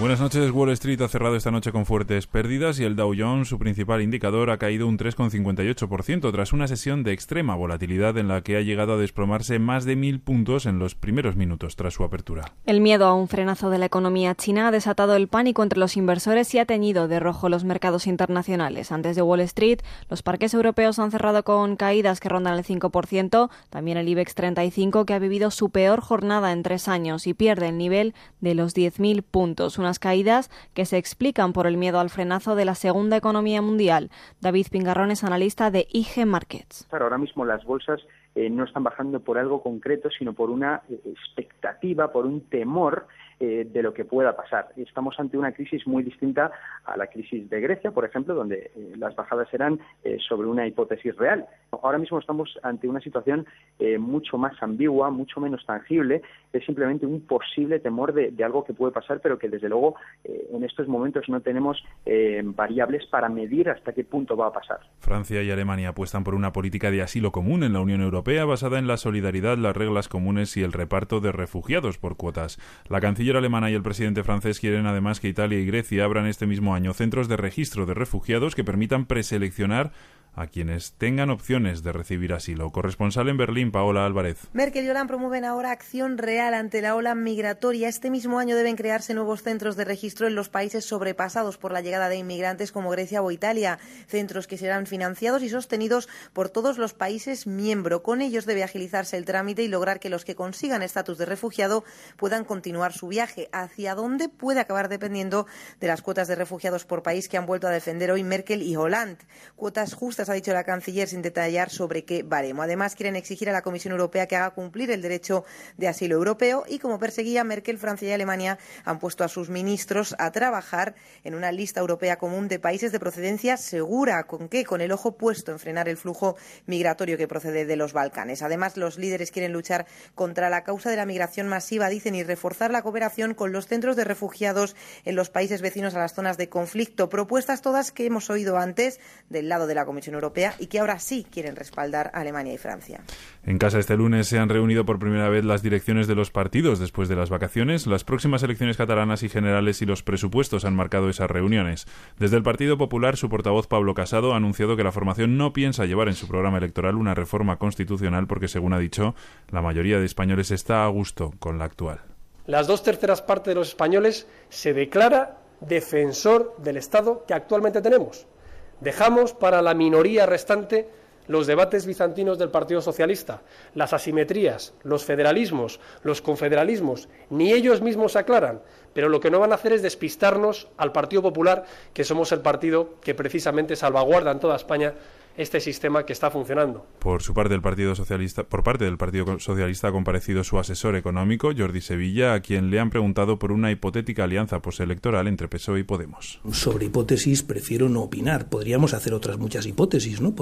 [SPEAKER 15] Buenas noches. Wall Street ha cerrado esta noche con fuertes pérdidas y el Dow Jones, su principal indicador, ha caído un 3,58% tras una sesión de extrema volatilidad en la que ha llegado a desplomarse más de mil puntos en los primeros minutos tras su apertura.
[SPEAKER 16] El miedo a un frenazo de la economía china ha desatado el pánico entre los inversores y ha teñido de rojo los mercados internacionales. Antes de Wall Street, los parques europeos han cerrado con caídas que rondan el 5%, también el IBEX 35 que ha vivido su peor jornada en tres años y pierde el nivel de los 10.000 puntos, unas caídas que se explican por el miedo al frenazo de la segunda economía mundial. David Pingarrón es analista de IG Markets.
[SPEAKER 17] Ahora mismo las bolsas eh, no están bajando por algo concreto, sino por una eh, expectativa, por un temor eh, de lo que pueda pasar. Estamos ante una crisis muy distinta a la crisis de Grecia, por ejemplo, donde eh, las bajadas eran eh, sobre una hipótesis real. Ahora mismo estamos ante una situación mucho más ambigua, mucho menos tangible. Es simplemente un posible temor de, de algo que puede pasar, pero que desde luego en estos momentos no tenemos variables para medir hasta qué punto va a pasar.
[SPEAKER 15] Francia y Alemania apuestan por una política de asilo común en la Unión Europea basada en la solidaridad, las reglas comunes y el reparto de refugiados por cuotas. La canciller alemana y el presidente francés quieren además que Italia y Grecia abran este mismo año centros de registro de refugiados que permitan preseleccionar a quienes tengan opciones de recibir asilo. Corresponsal en Berlín, Paola Álvarez.
[SPEAKER 18] Merkel y Hollande promueven ahora acción real ante la ola migratoria. Este mismo año deben crearse nuevos centros de registro en los países sobrepasados por la llegada de inmigrantes como Grecia o Italia. Centros que serán financiados y sostenidos por todos los países miembro. Con ellos debe agilizarse el trámite y lograr que los que consigan estatus de refugiado puedan continuar su viaje. Hacia dónde puede acabar dependiendo de las cuotas de refugiados por país que han vuelto a defender hoy Merkel y Hollande. Cuotas justas ha dicho la canciller sin detallar sobre qué baremo. Además, quieren exigir a la Comisión Europea que haga cumplir el derecho de asilo europeo y, como perseguía Merkel, Francia y Alemania han puesto a sus ministros a trabajar en una lista europea común de países de procedencia segura. ¿Con qué? Con el ojo puesto en frenar el flujo migratorio que procede de los Balcanes. Además, los líderes quieren luchar contra la causa de la migración masiva, dicen, y reforzar la cooperación con los centros de refugiados en los países vecinos a las zonas de conflicto. Propuestas todas que hemos oído antes del lado de la Comisión Europea y que ahora sí quieren respaldar a Alemania y Francia.
[SPEAKER 15] En casa este lunes se han reunido por primera vez las direcciones de los partidos después de las vacaciones. Las próximas elecciones catalanas y generales y los presupuestos han marcado esas reuniones. Desde el Partido Popular, su portavoz Pablo Casado ha anunciado que la formación no piensa llevar en su programa electoral una reforma constitucional porque, según ha dicho, la mayoría de españoles está a gusto con la actual.
[SPEAKER 19] Las dos terceras partes de los españoles se declara defensor del Estado que actualmente tenemos. Dejamos para la minoría restante los debates bizantinos del Partido Socialista, las asimetrías, los federalismos, los confederalismos, ni ellos mismos se aclaran, pero lo que no van a hacer es despistarnos al Partido Popular, que somos el partido que precisamente salvaguarda en toda España este sistema que está funcionando.
[SPEAKER 15] Por su parte, el Partido Socialista, por parte del Partido Socialista ha comparecido su asesor económico, Jordi Sevilla, a quien le han preguntado por una hipotética alianza postelectoral entre PSOE y Podemos.
[SPEAKER 20] Sobre hipótesis prefiero no opinar. Podríamos hacer otras muchas hipótesis, ¿no?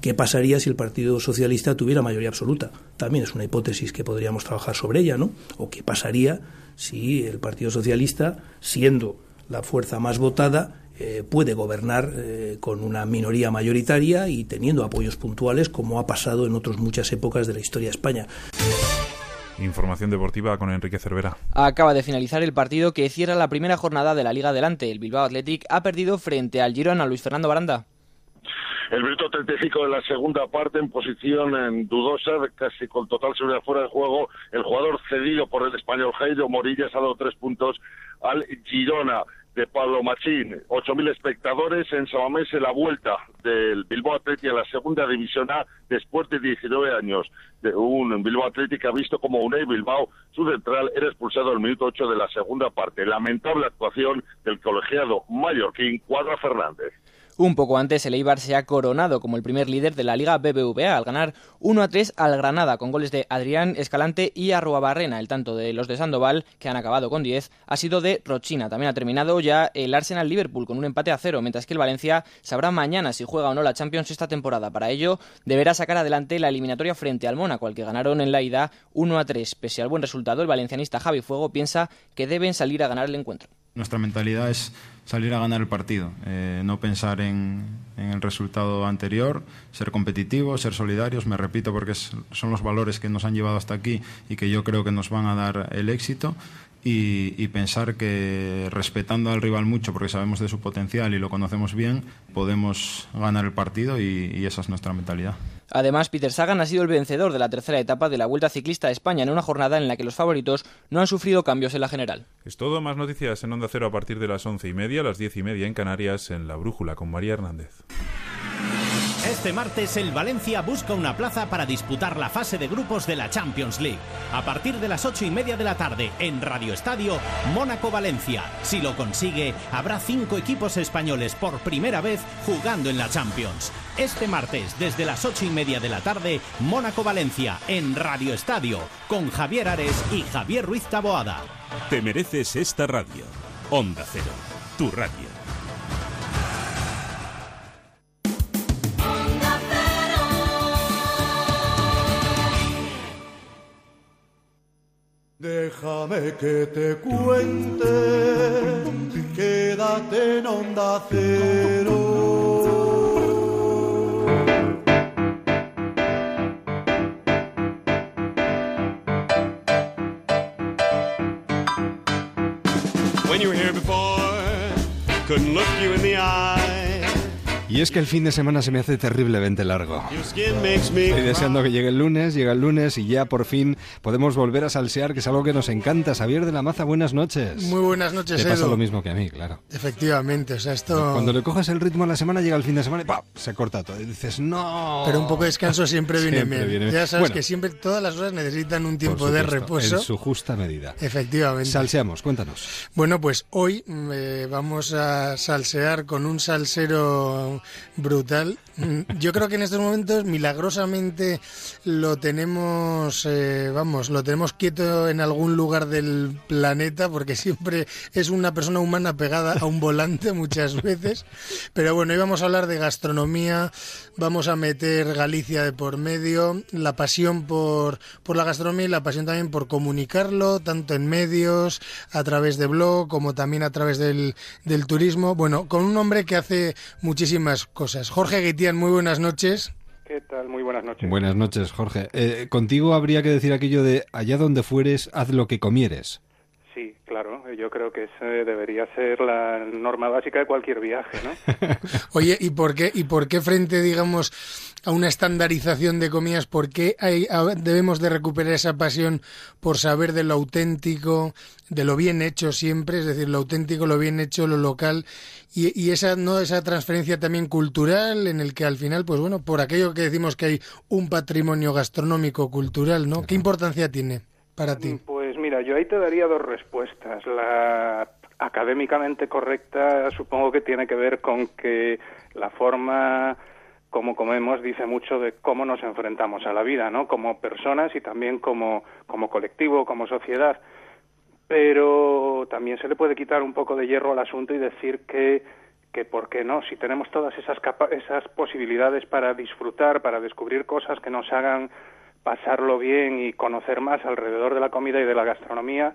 [SPEAKER 20] ¿Qué pasaría si el Partido Socialista tuviera mayoría absoluta? También es una hipótesis que podríamos trabajar sobre ella, ¿no? O qué pasaría si el Partido Socialista, siendo la fuerza más votada, eh, puede gobernar eh, con una minoría mayoritaria y teniendo apoyos puntuales, como ha pasado en otras muchas épocas de la historia de España.
[SPEAKER 15] Información deportiva con Enrique Cervera.
[SPEAKER 21] Acaba de finalizar el partido que cierra la primera jornada de la Liga Adelante. El Bilbao Athletic ha perdido frente al Girona Luis Fernando Baranda.
[SPEAKER 22] El minuto 35 de la segunda parte en posición en dudosa, casi con total seguridad fuera de juego. El jugador cedido por el español Jairo Morillas ha dado tres puntos al Girona de Pablo Machín. 8.000 espectadores en Samamés en la vuelta del Bilbao Athletic a la segunda división A después de 19 años. De un Bilbao Athletic visto como Unai Bilbao, su central, era expulsado al minuto 8 de la segunda parte. Lamentable actuación del colegiado mallorquín Cuadra Fernández.
[SPEAKER 21] Un poco antes, el Eibar se ha coronado como el primer líder de la Liga BBVA al ganar 1 a 3 al Granada con goles de Adrián Escalante y Arruabarrena. El tanto de los de Sandoval, que han acabado con 10, ha sido de Rochina. También ha terminado ya el Arsenal Liverpool con un empate a cero, mientras que el Valencia sabrá mañana si juega o no la Champions esta temporada. Para ello, deberá sacar adelante la eliminatoria frente al Mónaco, al que ganaron en la ida 1 a 3. Pese al buen resultado, el valencianista Javi Fuego piensa que deben salir a ganar el encuentro.
[SPEAKER 23] Nuestra mentalidad es salir a ganar el partido, eh, no pensar en, el resultado anterior, ser competitivos, ser solidarios, me repito, porque son los valores que nos han llevado hasta aquí y que yo creo que nos van a dar el éxito. Y, pensar que respetando al rival mucho, porque sabemos de su potencial y lo conocemos bien, podemos ganar el partido y esa es nuestra mentalidad.
[SPEAKER 21] Además, Peter Sagan ha sido el vencedor de la tercera etapa de la Vuelta Ciclista a España en una jornada en la que los favoritos no han sufrido cambios en la general.
[SPEAKER 15] Es todo, más noticias en Onda Cero a partir de las once y media, las diez y media en Canarias, en La Brújula con María Hernández.
[SPEAKER 24] Este martes el Valencia busca una plaza para disputar la fase de grupos de la Champions League. A partir de las ocho y media de la tarde en Radio Estadio, Mónaco-Valencia. Si lo consigue, habrá cinco equipos españoles por primera vez jugando en la Champions. Este martes, desde las ocho y media de la tarde, Mónaco-Valencia en Radio Estadio, con Javier Ares y Javier Ruiz Taboada.
[SPEAKER 25] Te mereces esta radio. Onda Cero, tu radio.
[SPEAKER 26] Déjame que te cuente, quédate en onda cero.
[SPEAKER 2] Y es que el fin de semana se me hace terriblemente largo. Estoy deseando que llegue el lunes, llega el lunes y ya por fin podemos volver a salsear, que es algo que nos encanta. Xavier de la Maza, buenas noches.
[SPEAKER 27] Muy buenas noches,
[SPEAKER 2] Te pasa
[SPEAKER 27] Edu.
[SPEAKER 2] lo mismo que a mí, claro.
[SPEAKER 27] Efectivamente, o sea, esto...
[SPEAKER 2] Cuando le coges el ritmo a la semana, llega el fin de semana y ¡pam! se corta todo. Y dices, no.
[SPEAKER 27] Pero un poco de descanso siempre viene
[SPEAKER 2] Siempre
[SPEAKER 27] bien.
[SPEAKER 2] viene bien.
[SPEAKER 27] Ya sabes
[SPEAKER 2] Bueno.
[SPEAKER 27] que siempre todas las cosas necesitan un tiempo de reposo.
[SPEAKER 2] En su justa medida.
[SPEAKER 27] Efectivamente.
[SPEAKER 2] Salseamos, cuéntanos.
[SPEAKER 27] Bueno, pues hoy mm, eh, vamos a salsear con un salsero brutal. Mm, Yo creo que en estos momentos milagrosamente lo tenemos, eh, vamos, lo tenemos quieto en algún lugar del planeta porque siempre es una persona humana pegada a un volante muchas veces. Pero bueno, hoy vamos a hablar de gastronomía, vamos a meter Galicia de por medio, la pasión por, por la gastronomía y la pasión también por comunicarlo, tanto en medios, a través de blog, como también a través del, del turismo. Bueno, con un hombre que hace muchísimas cosas. Jorge Guitián, muy buenas noches.
[SPEAKER 28] ¿Qué tal? Muy buenas noches.
[SPEAKER 2] Buenas noches, Jorge. Eh, contigo habría que decir aquello de allá donde fueres, haz lo que comieres.
[SPEAKER 28] Sí, claro. Yo creo que ese debería ser la norma básica de cualquier viaje, ¿no?
[SPEAKER 27] Oye, ¿y por qué, y por qué frente, digamos, a una estandarización de comidas, por qué hay- a- debemos de recuperar esa pasión por saber de lo auténtico, de lo bien hecho siempre, es decir, lo auténtico, lo bien hecho, lo local, y, y esa, no, esa transferencia también cultural en el que al final, pues bueno, por aquello que decimos que hay un patrimonio gastronómico cultural, ¿no? ¿Qué importancia tiene para ti?
[SPEAKER 28] Pues mira, yo ahí te daría dos respuestas. La académicamente correcta supongo que tiene que ver con que la forma como comemos dice mucho de cómo nos enfrentamos a la vida, ¿no? Como personas y también como, como colectivo, como sociedad. Pero también se le puede quitar un poco de hierro al asunto y decir que, que ¿por qué no? Si tenemos todas esas, capa- esas posibilidades para disfrutar, para descubrir cosas que nos hagan pasarlo bien y conocer más alrededor de la comida y de la gastronomía,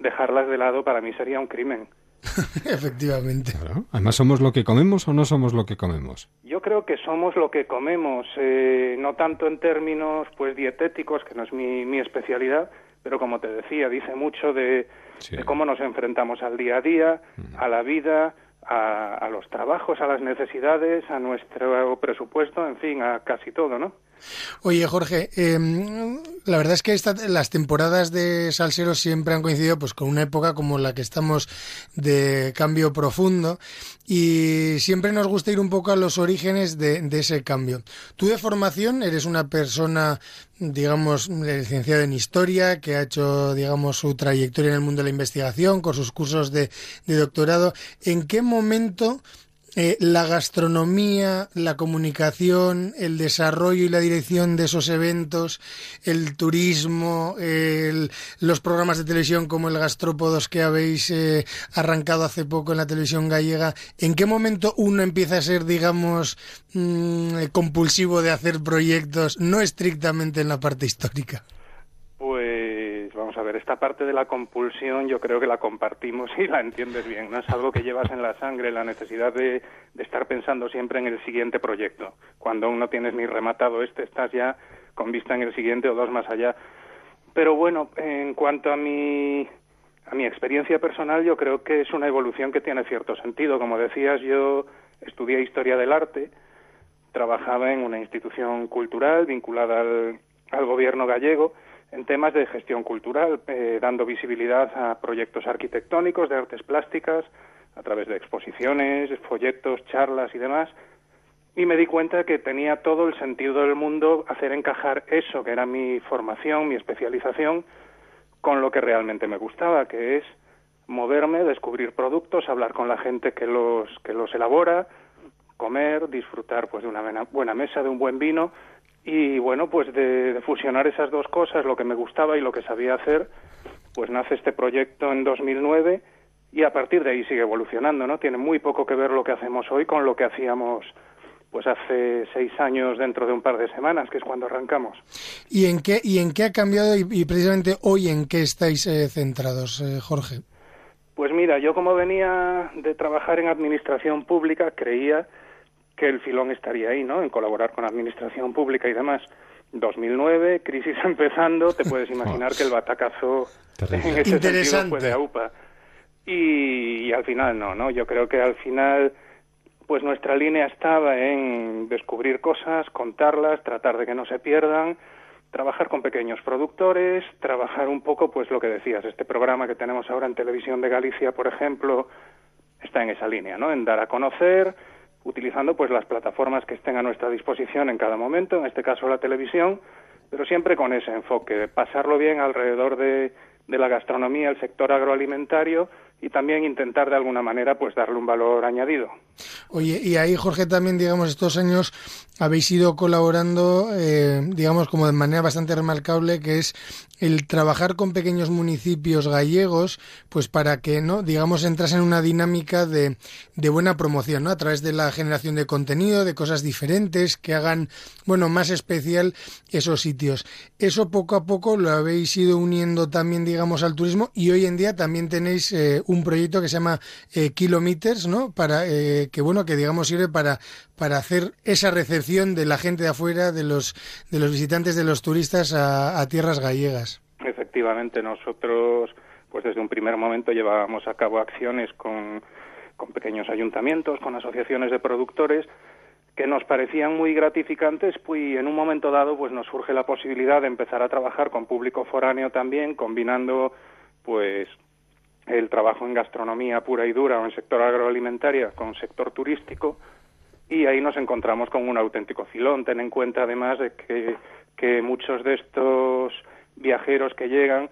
[SPEAKER 28] dejarlas de lado para mí sería un crimen.
[SPEAKER 27] Efectivamente.
[SPEAKER 2] Además, ¿somos lo que comemos o no somos lo que comemos?
[SPEAKER 28] Yo creo que somos lo que comemos, eh, no tanto en términos pues dietéticos, que no es mi, mi especialidad, pero como te decía, dice mucho de, de cómo nos enfrentamos al día a día, a la vida, a, a los trabajos, a las necesidades, a nuestro presupuesto, en fin, a casi todo, ¿no?
[SPEAKER 27] Oye, Jorge, eh, la verdad es que las temporadas de Salsero siempre han coincidido pues con una época como la que estamos de cambio profundo y siempre nos gusta ir un poco a los orígenes de, ese cambio. Tú de formación eres una persona, digamos, licenciada en historia, que ha hecho, digamos, su trayectoria en el mundo de la investigación, con sus cursos de doctorado. ¿En qué momento eh, la gastronomía, la comunicación, el desarrollo y la dirección de esos eventos, el turismo, el- los programas de televisión como el Gastrópodos que habéis eh, arrancado hace poco en la televisión gallega, ¿en qué momento uno empieza a ser, digamos, mm, compulsivo de hacer proyectos, no estrictamente en la parte histórica?
[SPEAKER 28] Pues ver, esta parte de la compulsión yo creo que la compartimos y la entiendes bien, ¿no? Es algo que llevas en la sangre, la necesidad de, estar pensando siempre en el siguiente proyecto. Cuando aún no tienes ni rematado este, estás ya con vista en el siguiente o dos más allá. Pero bueno, en cuanto a mi, a mi experiencia personal, yo creo que es una evolución que tiene cierto sentido. Como decías, yo estudié Historia del Arte, trabajaba en una institución cultural vinculada al gobierno gallego en temas de gestión cultural, eh, dando visibilidad a proyectos arquitectónicos, de artes plásticas, a través de exposiciones, folletos, charlas y demás. y me di cuenta que tenía todo el sentido del mundo hacer encajar eso que era mi formación, mi especialización, con lo que realmente me gustaba, que es moverme, descubrir productos, hablar con la gente que los que los elabora, comer, disfrutar pues de una buena mesa, de un buen vino y bueno, pues de, de, fusionar esas dos cosas, lo que me gustaba y lo que sabía hacer, pues nace este proyecto en 2009 y a partir de ahí sigue evolucionando, ¿no? Tiene muy poco que ver lo que hacemos hoy con lo que hacíamos pues hace seis años dentro de un par de semanas, que es cuando arrancamos.
[SPEAKER 27] ¿Y en qué, y en qué ha cambiado y, precisamente hoy en qué estáis eh, centrados, eh, Jorge?
[SPEAKER 28] Pues mira, yo como venía de trabajar en administración pública, creía que el filón estaría ahí, ¿no? En colaborar con administración pública y demás. 2009, crisis empezando, te puedes imaginar que el batacazo en ese sentido fue de AUPA. Y, y al final no, ¿no? Yo creo que al final pues nuestra línea estaba en descubrir cosas, contarlas, tratar de que no se pierdan, trabajar con pequeños productores, trabajar un poco, pues lo que decías, este programa que tenemos ahora en Televisión de Galicia, por ejemplo, está en esa línea, ¿no? En dar a conocer, utilizando pues las plataformas que estén a nuestra disposición en cada momento, en este caso la televisión, pero siempre con ese enfoque, pasarlo bien alrededor de, de la gastronomía, el sector agroalimentario, y también intentar de alguna manera pues darle un valor añadido.
[SPEAKER 27] Oye, y ahí Jorge también, digamos, estos años habéis ido colaborando, eh, digamos, como de manera bastante remarcable, que es el trabajar con pequeños municipios gallegos, pues para que, ¿no? Digamos, entras en una dinámica de, de buena promoción, ¿no? A través de la generación de contenido, de cosas diferentes, que hagan, bueno, más especial esos sitios. Eso poco a poco lo habéis ido uniendo también, digamos, al turismo y hoy en día también tenéis eh, un proyecto que se llama eh, Kilometers, ¿no? Para, eh, que bueno, que digamos sirve para, para hacer esa recepción de la gente de afuera, de los, de los visitantes, de los turistas a, tierras gallegas.
[SPEAKER 28] Efectivamente, nosotros, pues desde un primer momento llevábamos a cabo acciones con, con pequeños ayuntamientos, con asociaciones de productores, que nos parecían muy gratificantes, pues en un momento dado pues nos surge la posibilidad de empezar a trabajar con público foráneo también, combinando pues el trabajo en gastronomía pura y dura o en sector agroalimentaria con sector turístico y ahí nos encontramos con un auténtico filón. Ten en cuenta además de que, que muchos de estos viajeros que llegan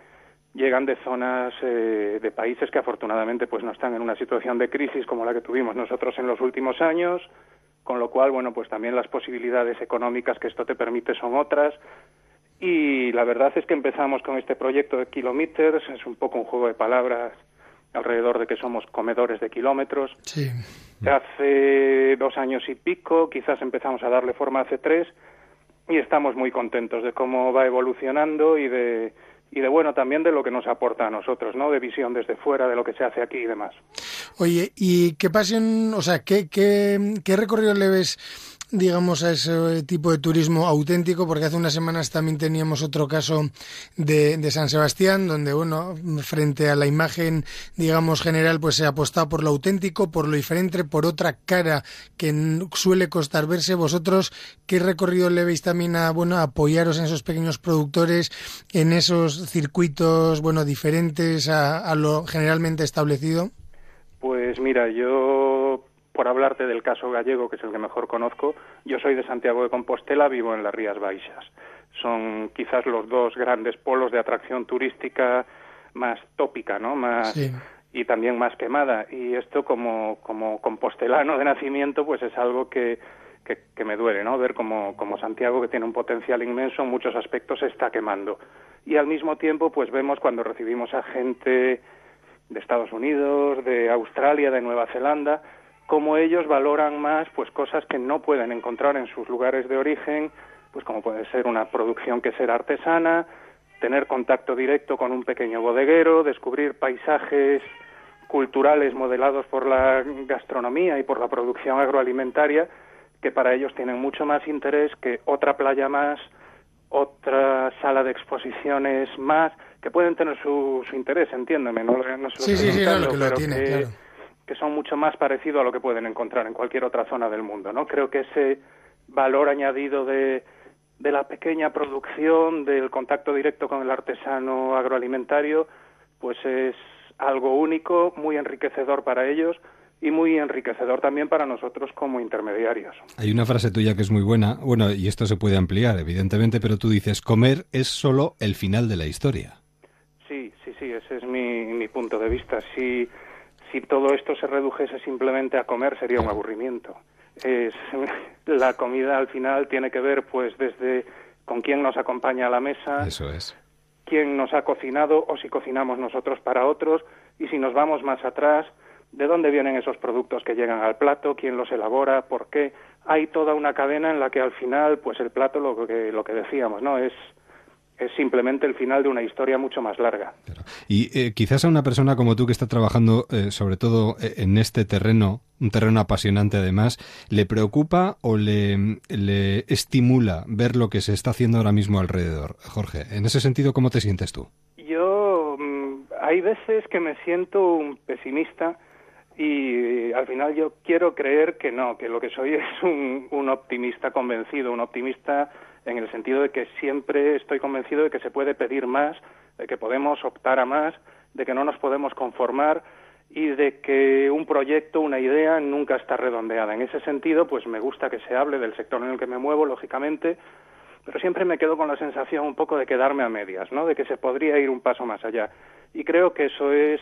[SPEAKER 28] llegan de zonas eh, de países que afortunadamente pues no están en una situación de crisis como la que tuvimos nosotros en los últimos años, con lo cual bueno pues también las posibilidades económicas que esto te permite son otras y la verdad es que empezamos con este proyecto de Kilometers, es un poco un juego de palabras alrededor de que somos comedores de kilómetros.
[SPEAKER 27] Sí.
[SPEAKER 28] Hace dos años y pico, quizás empezamos a darle forma hace tres, y estamos muy contentos de cómo va evolucionando y de, y de bueno también de lo que nos aporta a nosotros, ¿no? De visión desde fuera, de lo que se hace aquí y demás.
[SPEAKER 27] Oye, ¿y qué pasión, o sea, qué, qué, qué recorrido le ves digamos, a ese tipo de turismo auténtico, porque hace unas semanas también teníamos otro caso de, de, San Sebastián, donde, bueno, frente a la imagen, digamos, general, pues se ha apostado por lo auténtico, por lo diferente, por otra cara que suele costar verse. Vosotros, ¿qué recorrido le veis también a, bueno, apoyaros en esos pequeños productores, en esos circuitos, bueno, diferentes a lo generalmente establecido?
[SPEAKER 28] Pues mira, yo por hablarte del caso gallego, que es el que mejor conozco, yo soy de Santiago de Compostela, vivo en las Rías Baixas. Son quizás los dos grandes polos de atracción turística más tópica, ¿no? Más y también más quemada. Y esto como como compostelano de nacimiento, pues es algo que que, me duele, ¿no? Ver como, como Santiago, que tiene un potencial inmenso, en muchos aspectos se está quemando. Y al mismo tiempo, pues vemos cuando recibimos a gente de Estados Unidos, de Australia, de Nueva Zelanda, cómo ellos valoran más pues cosas que no pueden encontrar en sus lugares de origen, pues como puede ser una producción que será artesana, tener contacto directo con un pequeño bodeguero, descubrir paisajes culturales modelados por la gastronomía y por la producción agroalimentaria que para ellos tienen mucho más interés que otra playa más, otra sala de exposiciones más, que pueden tener su, su interés, entiéndeme, no, no
[SPEAKER 27] sí, sí, sí, lo que lo tiene, claro
[SPEAKER 28] que son mucho más parecidos a lo que pueden encontrar en cualquier otra zona del mundo, ¿no? Creo que ese valor añadido de, de la pequeña producción, del contacto directo con el artesano agroalimentario, pues es algo único, muy enriquecedor para ellos y muy enriquecedor también para nosotros como intermediarios.
[SPEAKER 2] Hay una frase tuya que es muy buena, bueno, y esto se puede ampliar, evidentemente, pero tú dices, comer es solo el final de la historia.
[SPEAKER 28] Sí, sí, sí, ese es mi, mi punto de vista. Si, si todo esto se redujese simplemente a comer sería un aburrimiento. Es, la comida al final tiene que ver pues desde con quién nos acompaña a la mesa,
[SPEAKER 2] Eso es.
[SPEAKER 28] quién nos ha cocinado o si cocinamos nosotros para otros y si nos vamos más atrás, de dónde vienen esos productos que llegan al plato, quién los elabora, por qué. Hay toda una cadena en la que al final, pues el plato, lo que, lo que decíamos, ¿no? Es, es simplemente el final de una historia mucho más larga.
[SPEAKER 2] Y eh, quizás a una persona como tú que está trabajando eh, sobre todo eh, en este terreno, un terreno apasionante además, ¿le preocupa o le, le estimula ver lo que se está haciendo ahora mismo alrededor? Jorge, en ese sentido, ¿cómo te sientes tú?
[SPEAKER 28] Yo mm, hay veces que me siento un pesimista y al final yo quiero creer que no, que lo que soy es un, un optimista convencido, un optimista en el sentido de que siempre estoy convencido de que se puede pedir más, de que podemos optar a más, de que no nos podemos conformar y de que un proyecto, una idea nunca está redondeada. En ese sentido, pues me gusta que se hable del sector en el que me muevo, lógicamente, pero siempre me quedo con la sensación un poco de quedarme a medias, ¿no? De que se podría ir un paso más allá. Y creo que eso es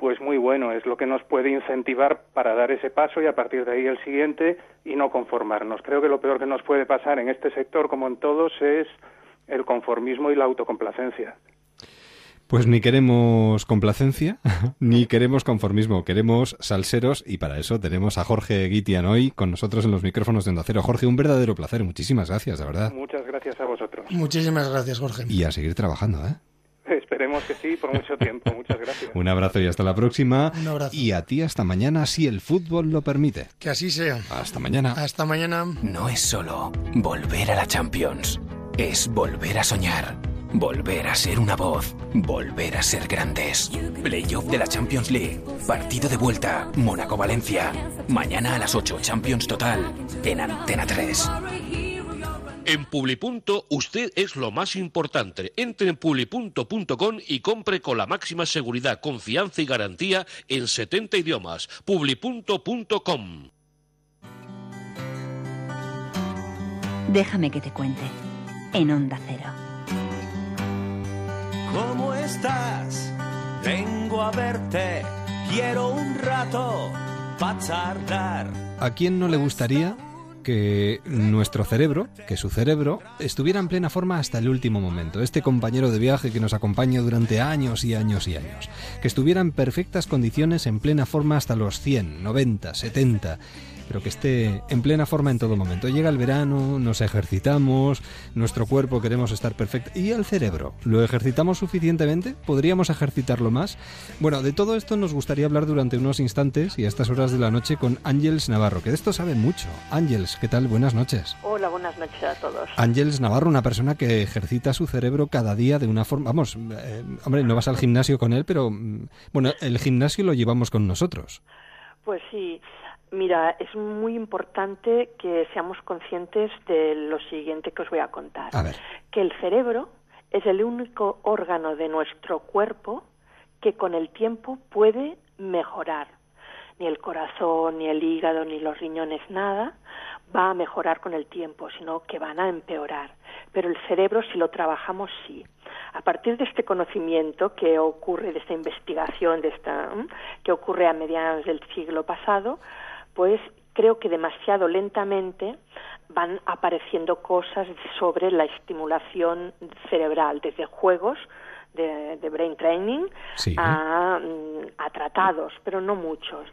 [SPEAKER 28] pues muy bueno, es lo que nos puede incentivar para dar ese paso y a partir de ahí el siguiente y no conformarnos. Creo que lo peor que nos puede pasar en este sector, como en todos, es el conformismo y la autocomplacencia.
[SPEAKER 2] Pues ni queremos complacencia, ni queremos conformismo, queremos salseros y para eso tenemos a Jorge Guitian hoy con nosotros en los micrófonos de Onda Cero. Jorge, un verdadero placer, muchísimas gracias, de verdad.
[SPEAKER 28] Muchas gracias a vosotros.
[SPEAKER 27] Muchísimas gracias, Jorge.
[SPEAKER 2] Y a seguir trabajando, ¿eh?
[SPEAKER 28] Esperemos que sí, por mucho tiempo. Muchas gracias.
[SPEAKER 2] Un abrazo y hasta la próxima.
[SPEAKER 27] Un abrazo.
[SPEAKER 2] Y a ti hasta mañana, si el fútbol lo permite.
[SPEAKER 27] Que así sea.
[SPEAKER 2] Hasta mañana.
[SPEAKER 27] Hasta mañana.
[SPEAKER 29] No es solo volver a la Champions, es volver a soñar, volver a ser una voz, volver a ser grandes. Playoff de la Champions League, partido de vuelta, Mónaco-Valencia. Mañana a las 8, Champions Total, en Antena 3.
[SPEAKER 30] En Publipunto usted es lo más importante. Entre en publipunto.com y compre con la máxima seguridad, confianza y garantía en 70 idiomas. Publipunto.com.
[SPEAKER 31] Déjame que te cuente. En Onda Cero.
[SPEAKER 26] ¿Cómo estás? Vengo a verte. Quiero un rato para charlar.
[SPEAKER 2] ¿A quién no le gustaría que nuestro cerebro, que su cerebro, estuviera en plena forma hasta el último momento. Este compañero de viaje que nos acompaña durante años y años y años. Que estuviera en perfectas condiciones, en plena forma hasta los 100, 90, 70 pero que esté en plena forma en todo momento. Llega el verano, nos ejercitamos, nuestro cuerpo queremos estar perfecto. ¿Y el cerebro? ¿Lo ejercitamos suficientemente? ¿Podríamos ejercitarlo más? Bueno, de todo esto nos gustaría hablar durante unos instantes y a estas horas de la noche con Ángeles Navarro, que de esto sabe mucho. Ángeles, ¿qué tal? Buenas noches.
[SPEAKER 32] Hola, buenas noches a todos.
[SPEAKER 2] Ángeles Navarro, una persona que ejercita su cerebro cada día de una forma... Vamos, eh, hombre, no vas al gimnasio con él, pero mm, bueno, el gimnasio lo llevamos con nosotros.
[SPEAKER 32] Pues sí, Mira, es muy importante que seamos conscientes de lo siguiente que os voy a contar.
[SPEAKER 2] A ver.
[SPEAKER 32] Que el cerebro es el único órgano de nuestro cuerpo que con el tiempo puede mejorar. Ni el corazón, ni el hígado, ni los riñones, nada va a mejorar con el tiempo, sino que van a empeorar. Pero el cerebro, si lo trabajamos, sí. A partir de este conocimiento que ocurre, de esta investigación, de esta, que ocurre a mediados del siglo pasado, pues creo que demasiado lentamente van apareciendo cosas sobre la estimulación cerebral, desde juegos de, de brain training
[SPEAKER 2] sí.
[SPEAKER 32] a, a, tratados, pero no muchos.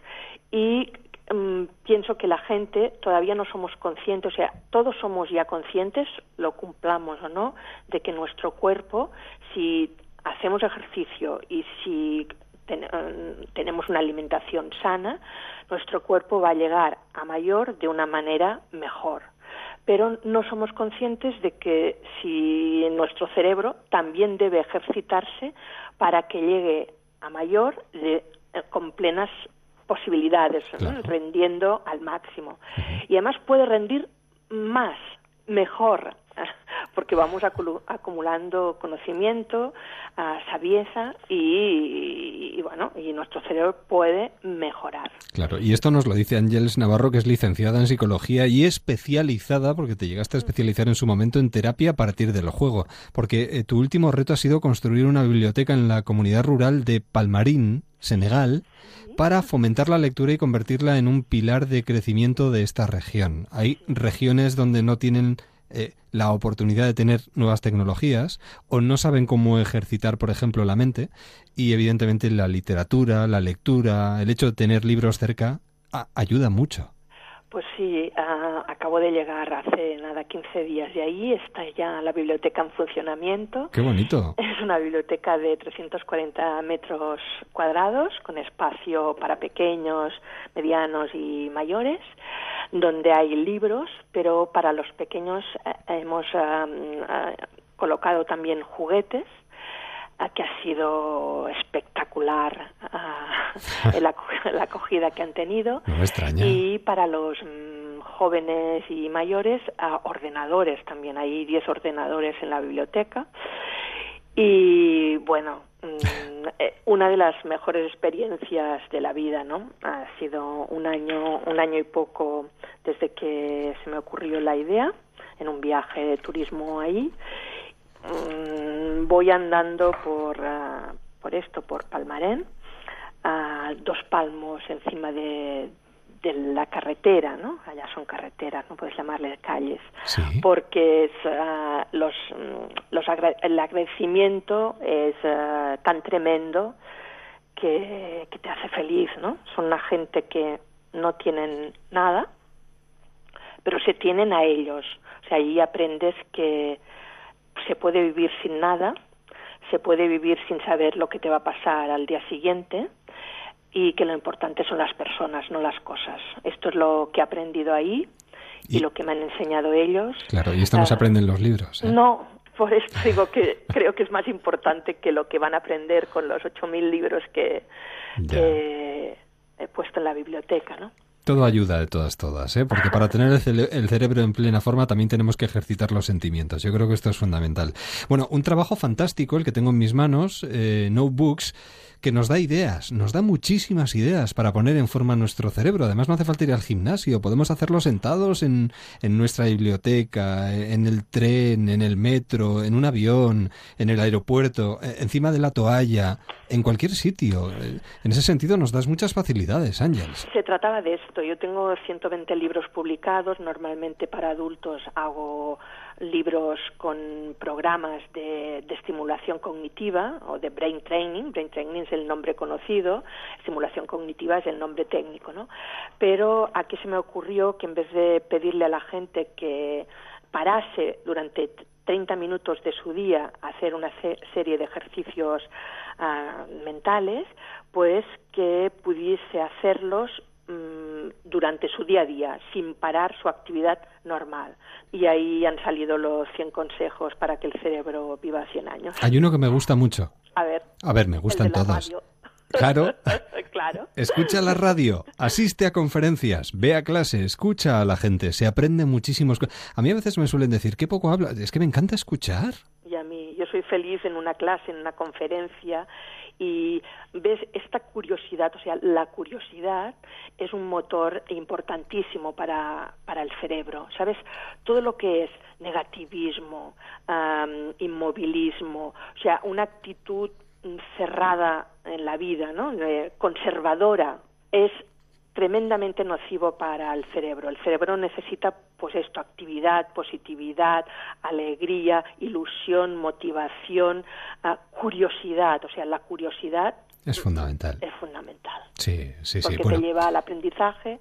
[SPEAKER 32] Y um, pienso que la gente todavía no somos conscientes, o sea, todos somos ya conscientes, lo cumplamos o no, de que nuestro cuerpo, si hacemos ejercicio y si ten, um, tenemos una alimentación sana, nuestro cuerpo va a llegar a mayor de una manera mejor. Pero no somos conscientes de que si nuestro cerebro también debe ejercitarse para que llegue a mayor de, con plenas posibilidades,
[SPEAKER 2] Claro.
[SPEAKER 32] ¿no? rendiendo al máximo. Y además puede rendir más, mejor, porque vamos acumulando conocimiento, uh, sabieza y, y, bueno, y nuestro cerebro puede mejorar.
[SPEAKER 2] Claro, y esto nos lo dice Ángeles Navarro, que es licenciada en psicología y especializada, porque te llegaste a especializar en su momento en terapia a partir del juego, porque eh, tu último reto ha sido construir una biblioteca en la comunidad rural de Palmarín, Senegal, para fomentar la lectura y convertirla en un pilar de crecimiento de esta región. Hay regiones donde no tienen eh, la oportunidad de tener nuevas tecnologías o no saben cómo ejercitar, por ejemplo, la mente y evidentemente la literatura, la lectura, el hecho de tener libros cerca ayuda mucho.
[SPEAKER 32] Pues sí, acabo de llegar hace nada 15 días y ahí está ya la biblioteca en funcionamiento.
[SPEAKER 2] ¡Qué bonito!
[SPEAKER 32] Es una biblioteca de 340 metros cuadrados con espacio para pequeños, medianos y mayores, donde hay libros, pero para los pequeños eh, hemos uh, colocado también juguetes que ha sido espectacular uh, la, la, acogida que han tenido.
[SPEAKER 2] No extraña.
[SPEAKER 32] Y para los mm, jóvenes y mayores, uh, ordenadores también. Hay 10 ordenadores en la biblioteca. Y bueno, mm, eh, una de las mejores experiencias de la vida, ¿no? Ha sido un año, un año y poco desde que se me ocurrió la idea en un viaje de turismo ahí Mm, voy andando por, uh, por esto, por Palmarén, a dos palmos encima de, de la carretera, ¿no? Allá son carreteras, no puedes llamarle calles,
[SPEAKER 2] sí.
[SPEAKER 32] porque es, uh, los, los agra el agradecimiento es uh, tan tremendo que, que te hace feliz, ¿no? Son una gente que no tienen nada, pero se tienen a ellos. O sea, ahí aprendes que se puede vivir sin nada, se puede vivir sin saber lo que te va a pasar al día siguiente y que lo importante son las personas, no las cosas. Esto es lo que he aprendido ahí y, y lo que me han enseñado ellos.
[SPEAKER 2] Claro, y esto no se aprende en los libros. ¿eh?
[SPEAKER 32] No, por esto digo que creo que es más importante que lo que van a aprender con los 8.000 libros que, que he puesto en la biblioteca, ¿no?
[SPEAKER 2] Todo ayuda de todas, todas, ¿eh? porque para tener el, cere el, cerebro en plena forma también tenemos que ejercitar los sentimientos. Yo creo que esto es fundamental. Bueno, un trabajo fantástico el que tengo en mis manos, eh, Notebooks, que nos da ideas, nos da muchísimas ideas para poner en forma nuestro cerebro. Además, no hace falta ir al gimnasio, podemos hacerlo sentados en, en nuestra biblioteca, en el tren, en el metro, en un avión, en el aeropuerto, eh, encima de la toalla, en cualquier sitio. En ese sentido, nos das muchas facilidades, Ángeles.
[SPEAKER 32] Se trataba de esto. Yo tengo 120 libros publicados, normalmente para adultos hago libros con programas de, de, estimulación cognitiva o de brain training. Brain training es el nombre conocido, estimulación cognitiva es el nombre técnico, ¿no? Pero aquí se me ocurrió que en vez de pedirle a la gente que parase durante 30 minutos de su día a hacer una serie de ejercicios uh, mentales, pues que pudiese hacerlos um, durante su día a día, sin parar su actividad normal. Y ahí han salido los 100 consejos para que el cerebro viva 100 años.
[SPEAKER 2] Hay uno que me gusta mucho.
[SPEAKER 32] A ver.
[SPEAKER 2] A ver, me gustan todos. Claro.
[SPEAKER 32] claro.
[SPEAKER 2] Escucha la radio, asiste a conferencias, ve a clase, escucha a la gente, se aprende muchísimos. A mí a veces me suelen decir, qué poco habla. Es que me encanta escuchar.
[SPEAKER 32] Soy feliz en una clase, en una conferencia, y ves esta curiosidad, o sea, la curiosidad es un motor importantísimo para, para el cerebro, ¿sabes? Todo lo que es negativismo, um, inmovilismo, o sea, una actitud cerrada en la vida, ¿no? Eh, conservadora, es tremendamente nocivo para el cerebro. El cerebro necesita, pues esto, actividad, positividad, alegría, ilusión, motivación, uh, curiosidad. O sea, la curiosidad
[SPEAKER 2] es fundamental.
[SPEAKER 32] Es fundamental.
[SPEAKER 2] Sí, sí, sí.
[SPEAKER 32] Porque
[SPEAKER 2] bueno.
[SPEAKER 32] te lleva al aprendizaje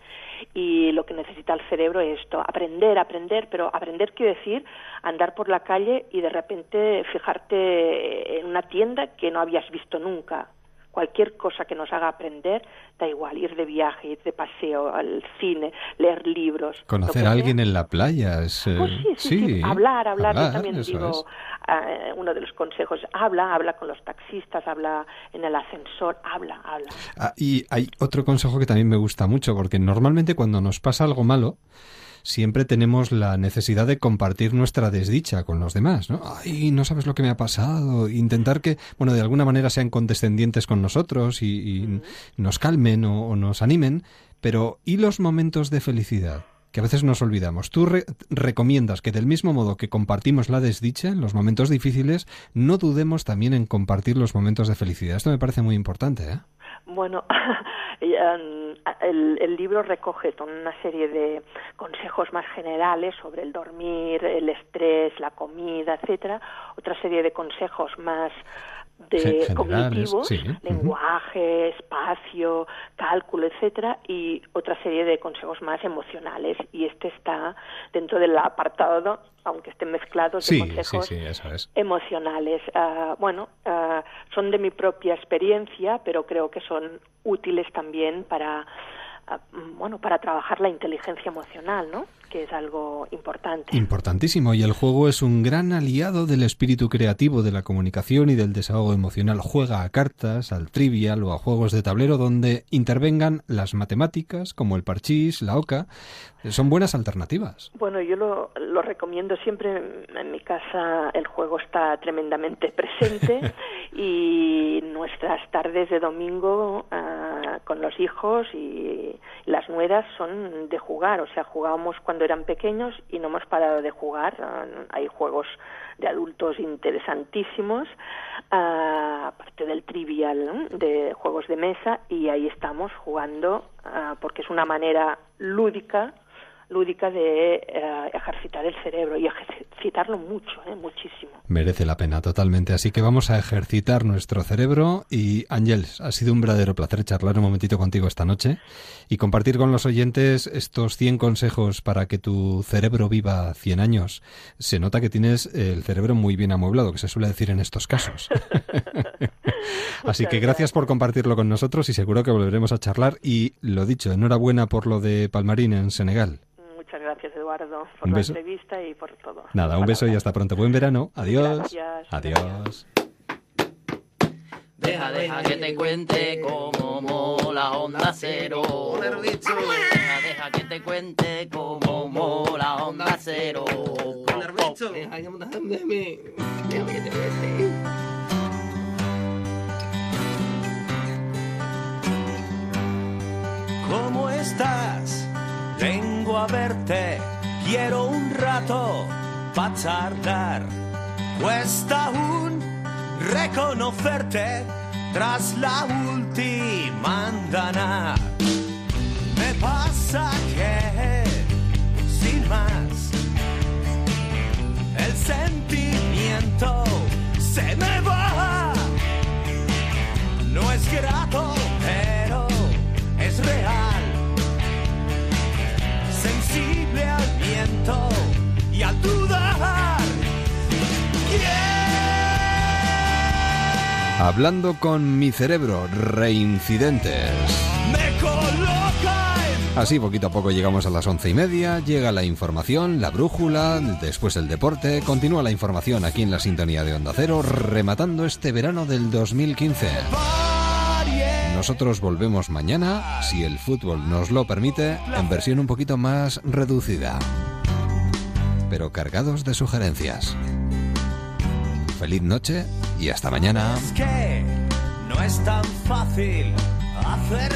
[SPEAKER 32] y lo que necesita el cerebro es esto, aprender, aprender, pero aprender quiere decir andar por la calle y de repente fijarte en una tienda que no habías visto nunca cualquier cosa que nos haga aprender, da igual, ir de viaje, ir de paseo, al cine, leer libros.
[SPEAKER 2] Conocer a alguien en la playa. Es,
[SPEAKER 32] pues sí, sí, sí, sí, hablar, hablar, hablar, yo también digo, uh, uno de los consejos, habla, habla con los taxistas, habla en el ascensor, habla, habla.
[SPEAKER 2] Ah, y hay otro consejo que también me gusta mucho, porque normalmente cuando nos pasa algo malo, siempre tenemos la necesidad de compartir nuestra desdicha con los demás, ¿no? Ay, no sabes lo que me ha pasado. Intentar que, bueno, de alguna manera sean condescendientes con nosotros y, nos calmen o, nos animen. Pero, ¿y los momentos de felicidad? que a veces nos olvidamos. Tú recomiendas que del mismo modo que compartimos la desdicha en los momentos difíciles, no dudemos también en compartir los momentos de felicidad. Esto me parece muy importante, ¿eh?
[SPEAKER 32] Bueno, el, el, libro recoge una serie de consejos más generales sobre el dormir, el estrés, la comida, etcétera. Otra serie de consejos más de cognitivos, lenguaje, espacio, cálculo, etcétera, y otra serie de consejos más emocionales. Y este está dentro del apartado, aunque estén mezclados, de consejos emocionales. Ah, bueno, ah, son de mi propia experiencia, pero creo que son útiles también para bueno, para trabajar la inteligencia emocional, ¿no? que es algo importante.
[SPEAKER 2] Importantísimo, y el juego es un gran aliado del espíritu creativo, de la comunicación y del desahogo emocional. Juega a cartas, al trivial o a juegos de tablero donde intervengan las matemáticas, como el parchís, la oca. Son buenas alternativas.
[SPEAKER 32] Bueno, yo lo, lo recomiendo siempre. En mi casa el juego está tremendamente presente y nuestras tardes de domingo ah, con los hijos y las nueras son de jugar. O sea, jugábamos cuando eran pequeños y no hemos parado de jugar. Hay juegos de adultos interesantísimos, ah, aparte del trivial de juegos de mesa, y ahí estamos jugando ah, porque es una manera lúdica lúdica de eh, ejercitar el cerebro y ejercitarlo mucho, eh, muchísimo.
[SPEAKER 2] Merece la pena totalmente, así que vamos a ejercitar nuestro cerebro y Ángeles, ha sido un verdadero placer charlar un momentito contigo esta noche y compartir con los oyentes estos 100 consejos para que tu cerebro viva 100 años. Se nota que tienes el cerebro muy bien amueblado, que se suele decir en estos casos. así que gracias por compartirlo con nosotros y seguro que volveremos a charlar y lo dicho, enhorabuena por lo de Palmarín en Senegal.
[SPEAKER 32] Muchas gracias, Eduardo, por la entrevista y por todo.
[SPEAKER 2] Nada, un beso y hasta pronto. Buen verano. Adiós. Adiós.
[SPEAKER 33] Deja, deja que te cuente cómo mola Onda Cero. Deja, deja que te cuente cómo mola Onda Cero. Deja que te cuente.
[SPEAKER 26] ¿Cómo estás? Vengo a verte, quiero un rato para charlar. Cuesta aún reconocerte tras la última andana. Me pasa que, sin más, el sentimiento se me va. No es grato, y al dudar.
[SPEAKER 2] Hablando con mi cerebro, reincidentes.
[SPEAKER 26] Me coloca
[SPEAKER 2] Así poquito a poco llegamos a las once y media, llega la información, la brújula, después el deporte, continúa la información aquí en la sintonía de Onda Cero, rematando este verano del 2015. Nosotros volvemos mañana, si el fútbol nos lo permite, en versión un poquito más reducida, pero cargados de sugerencias. Feliz noche y hasta mañana.
[SPEAKER 26] Es que no es tan fácil hacer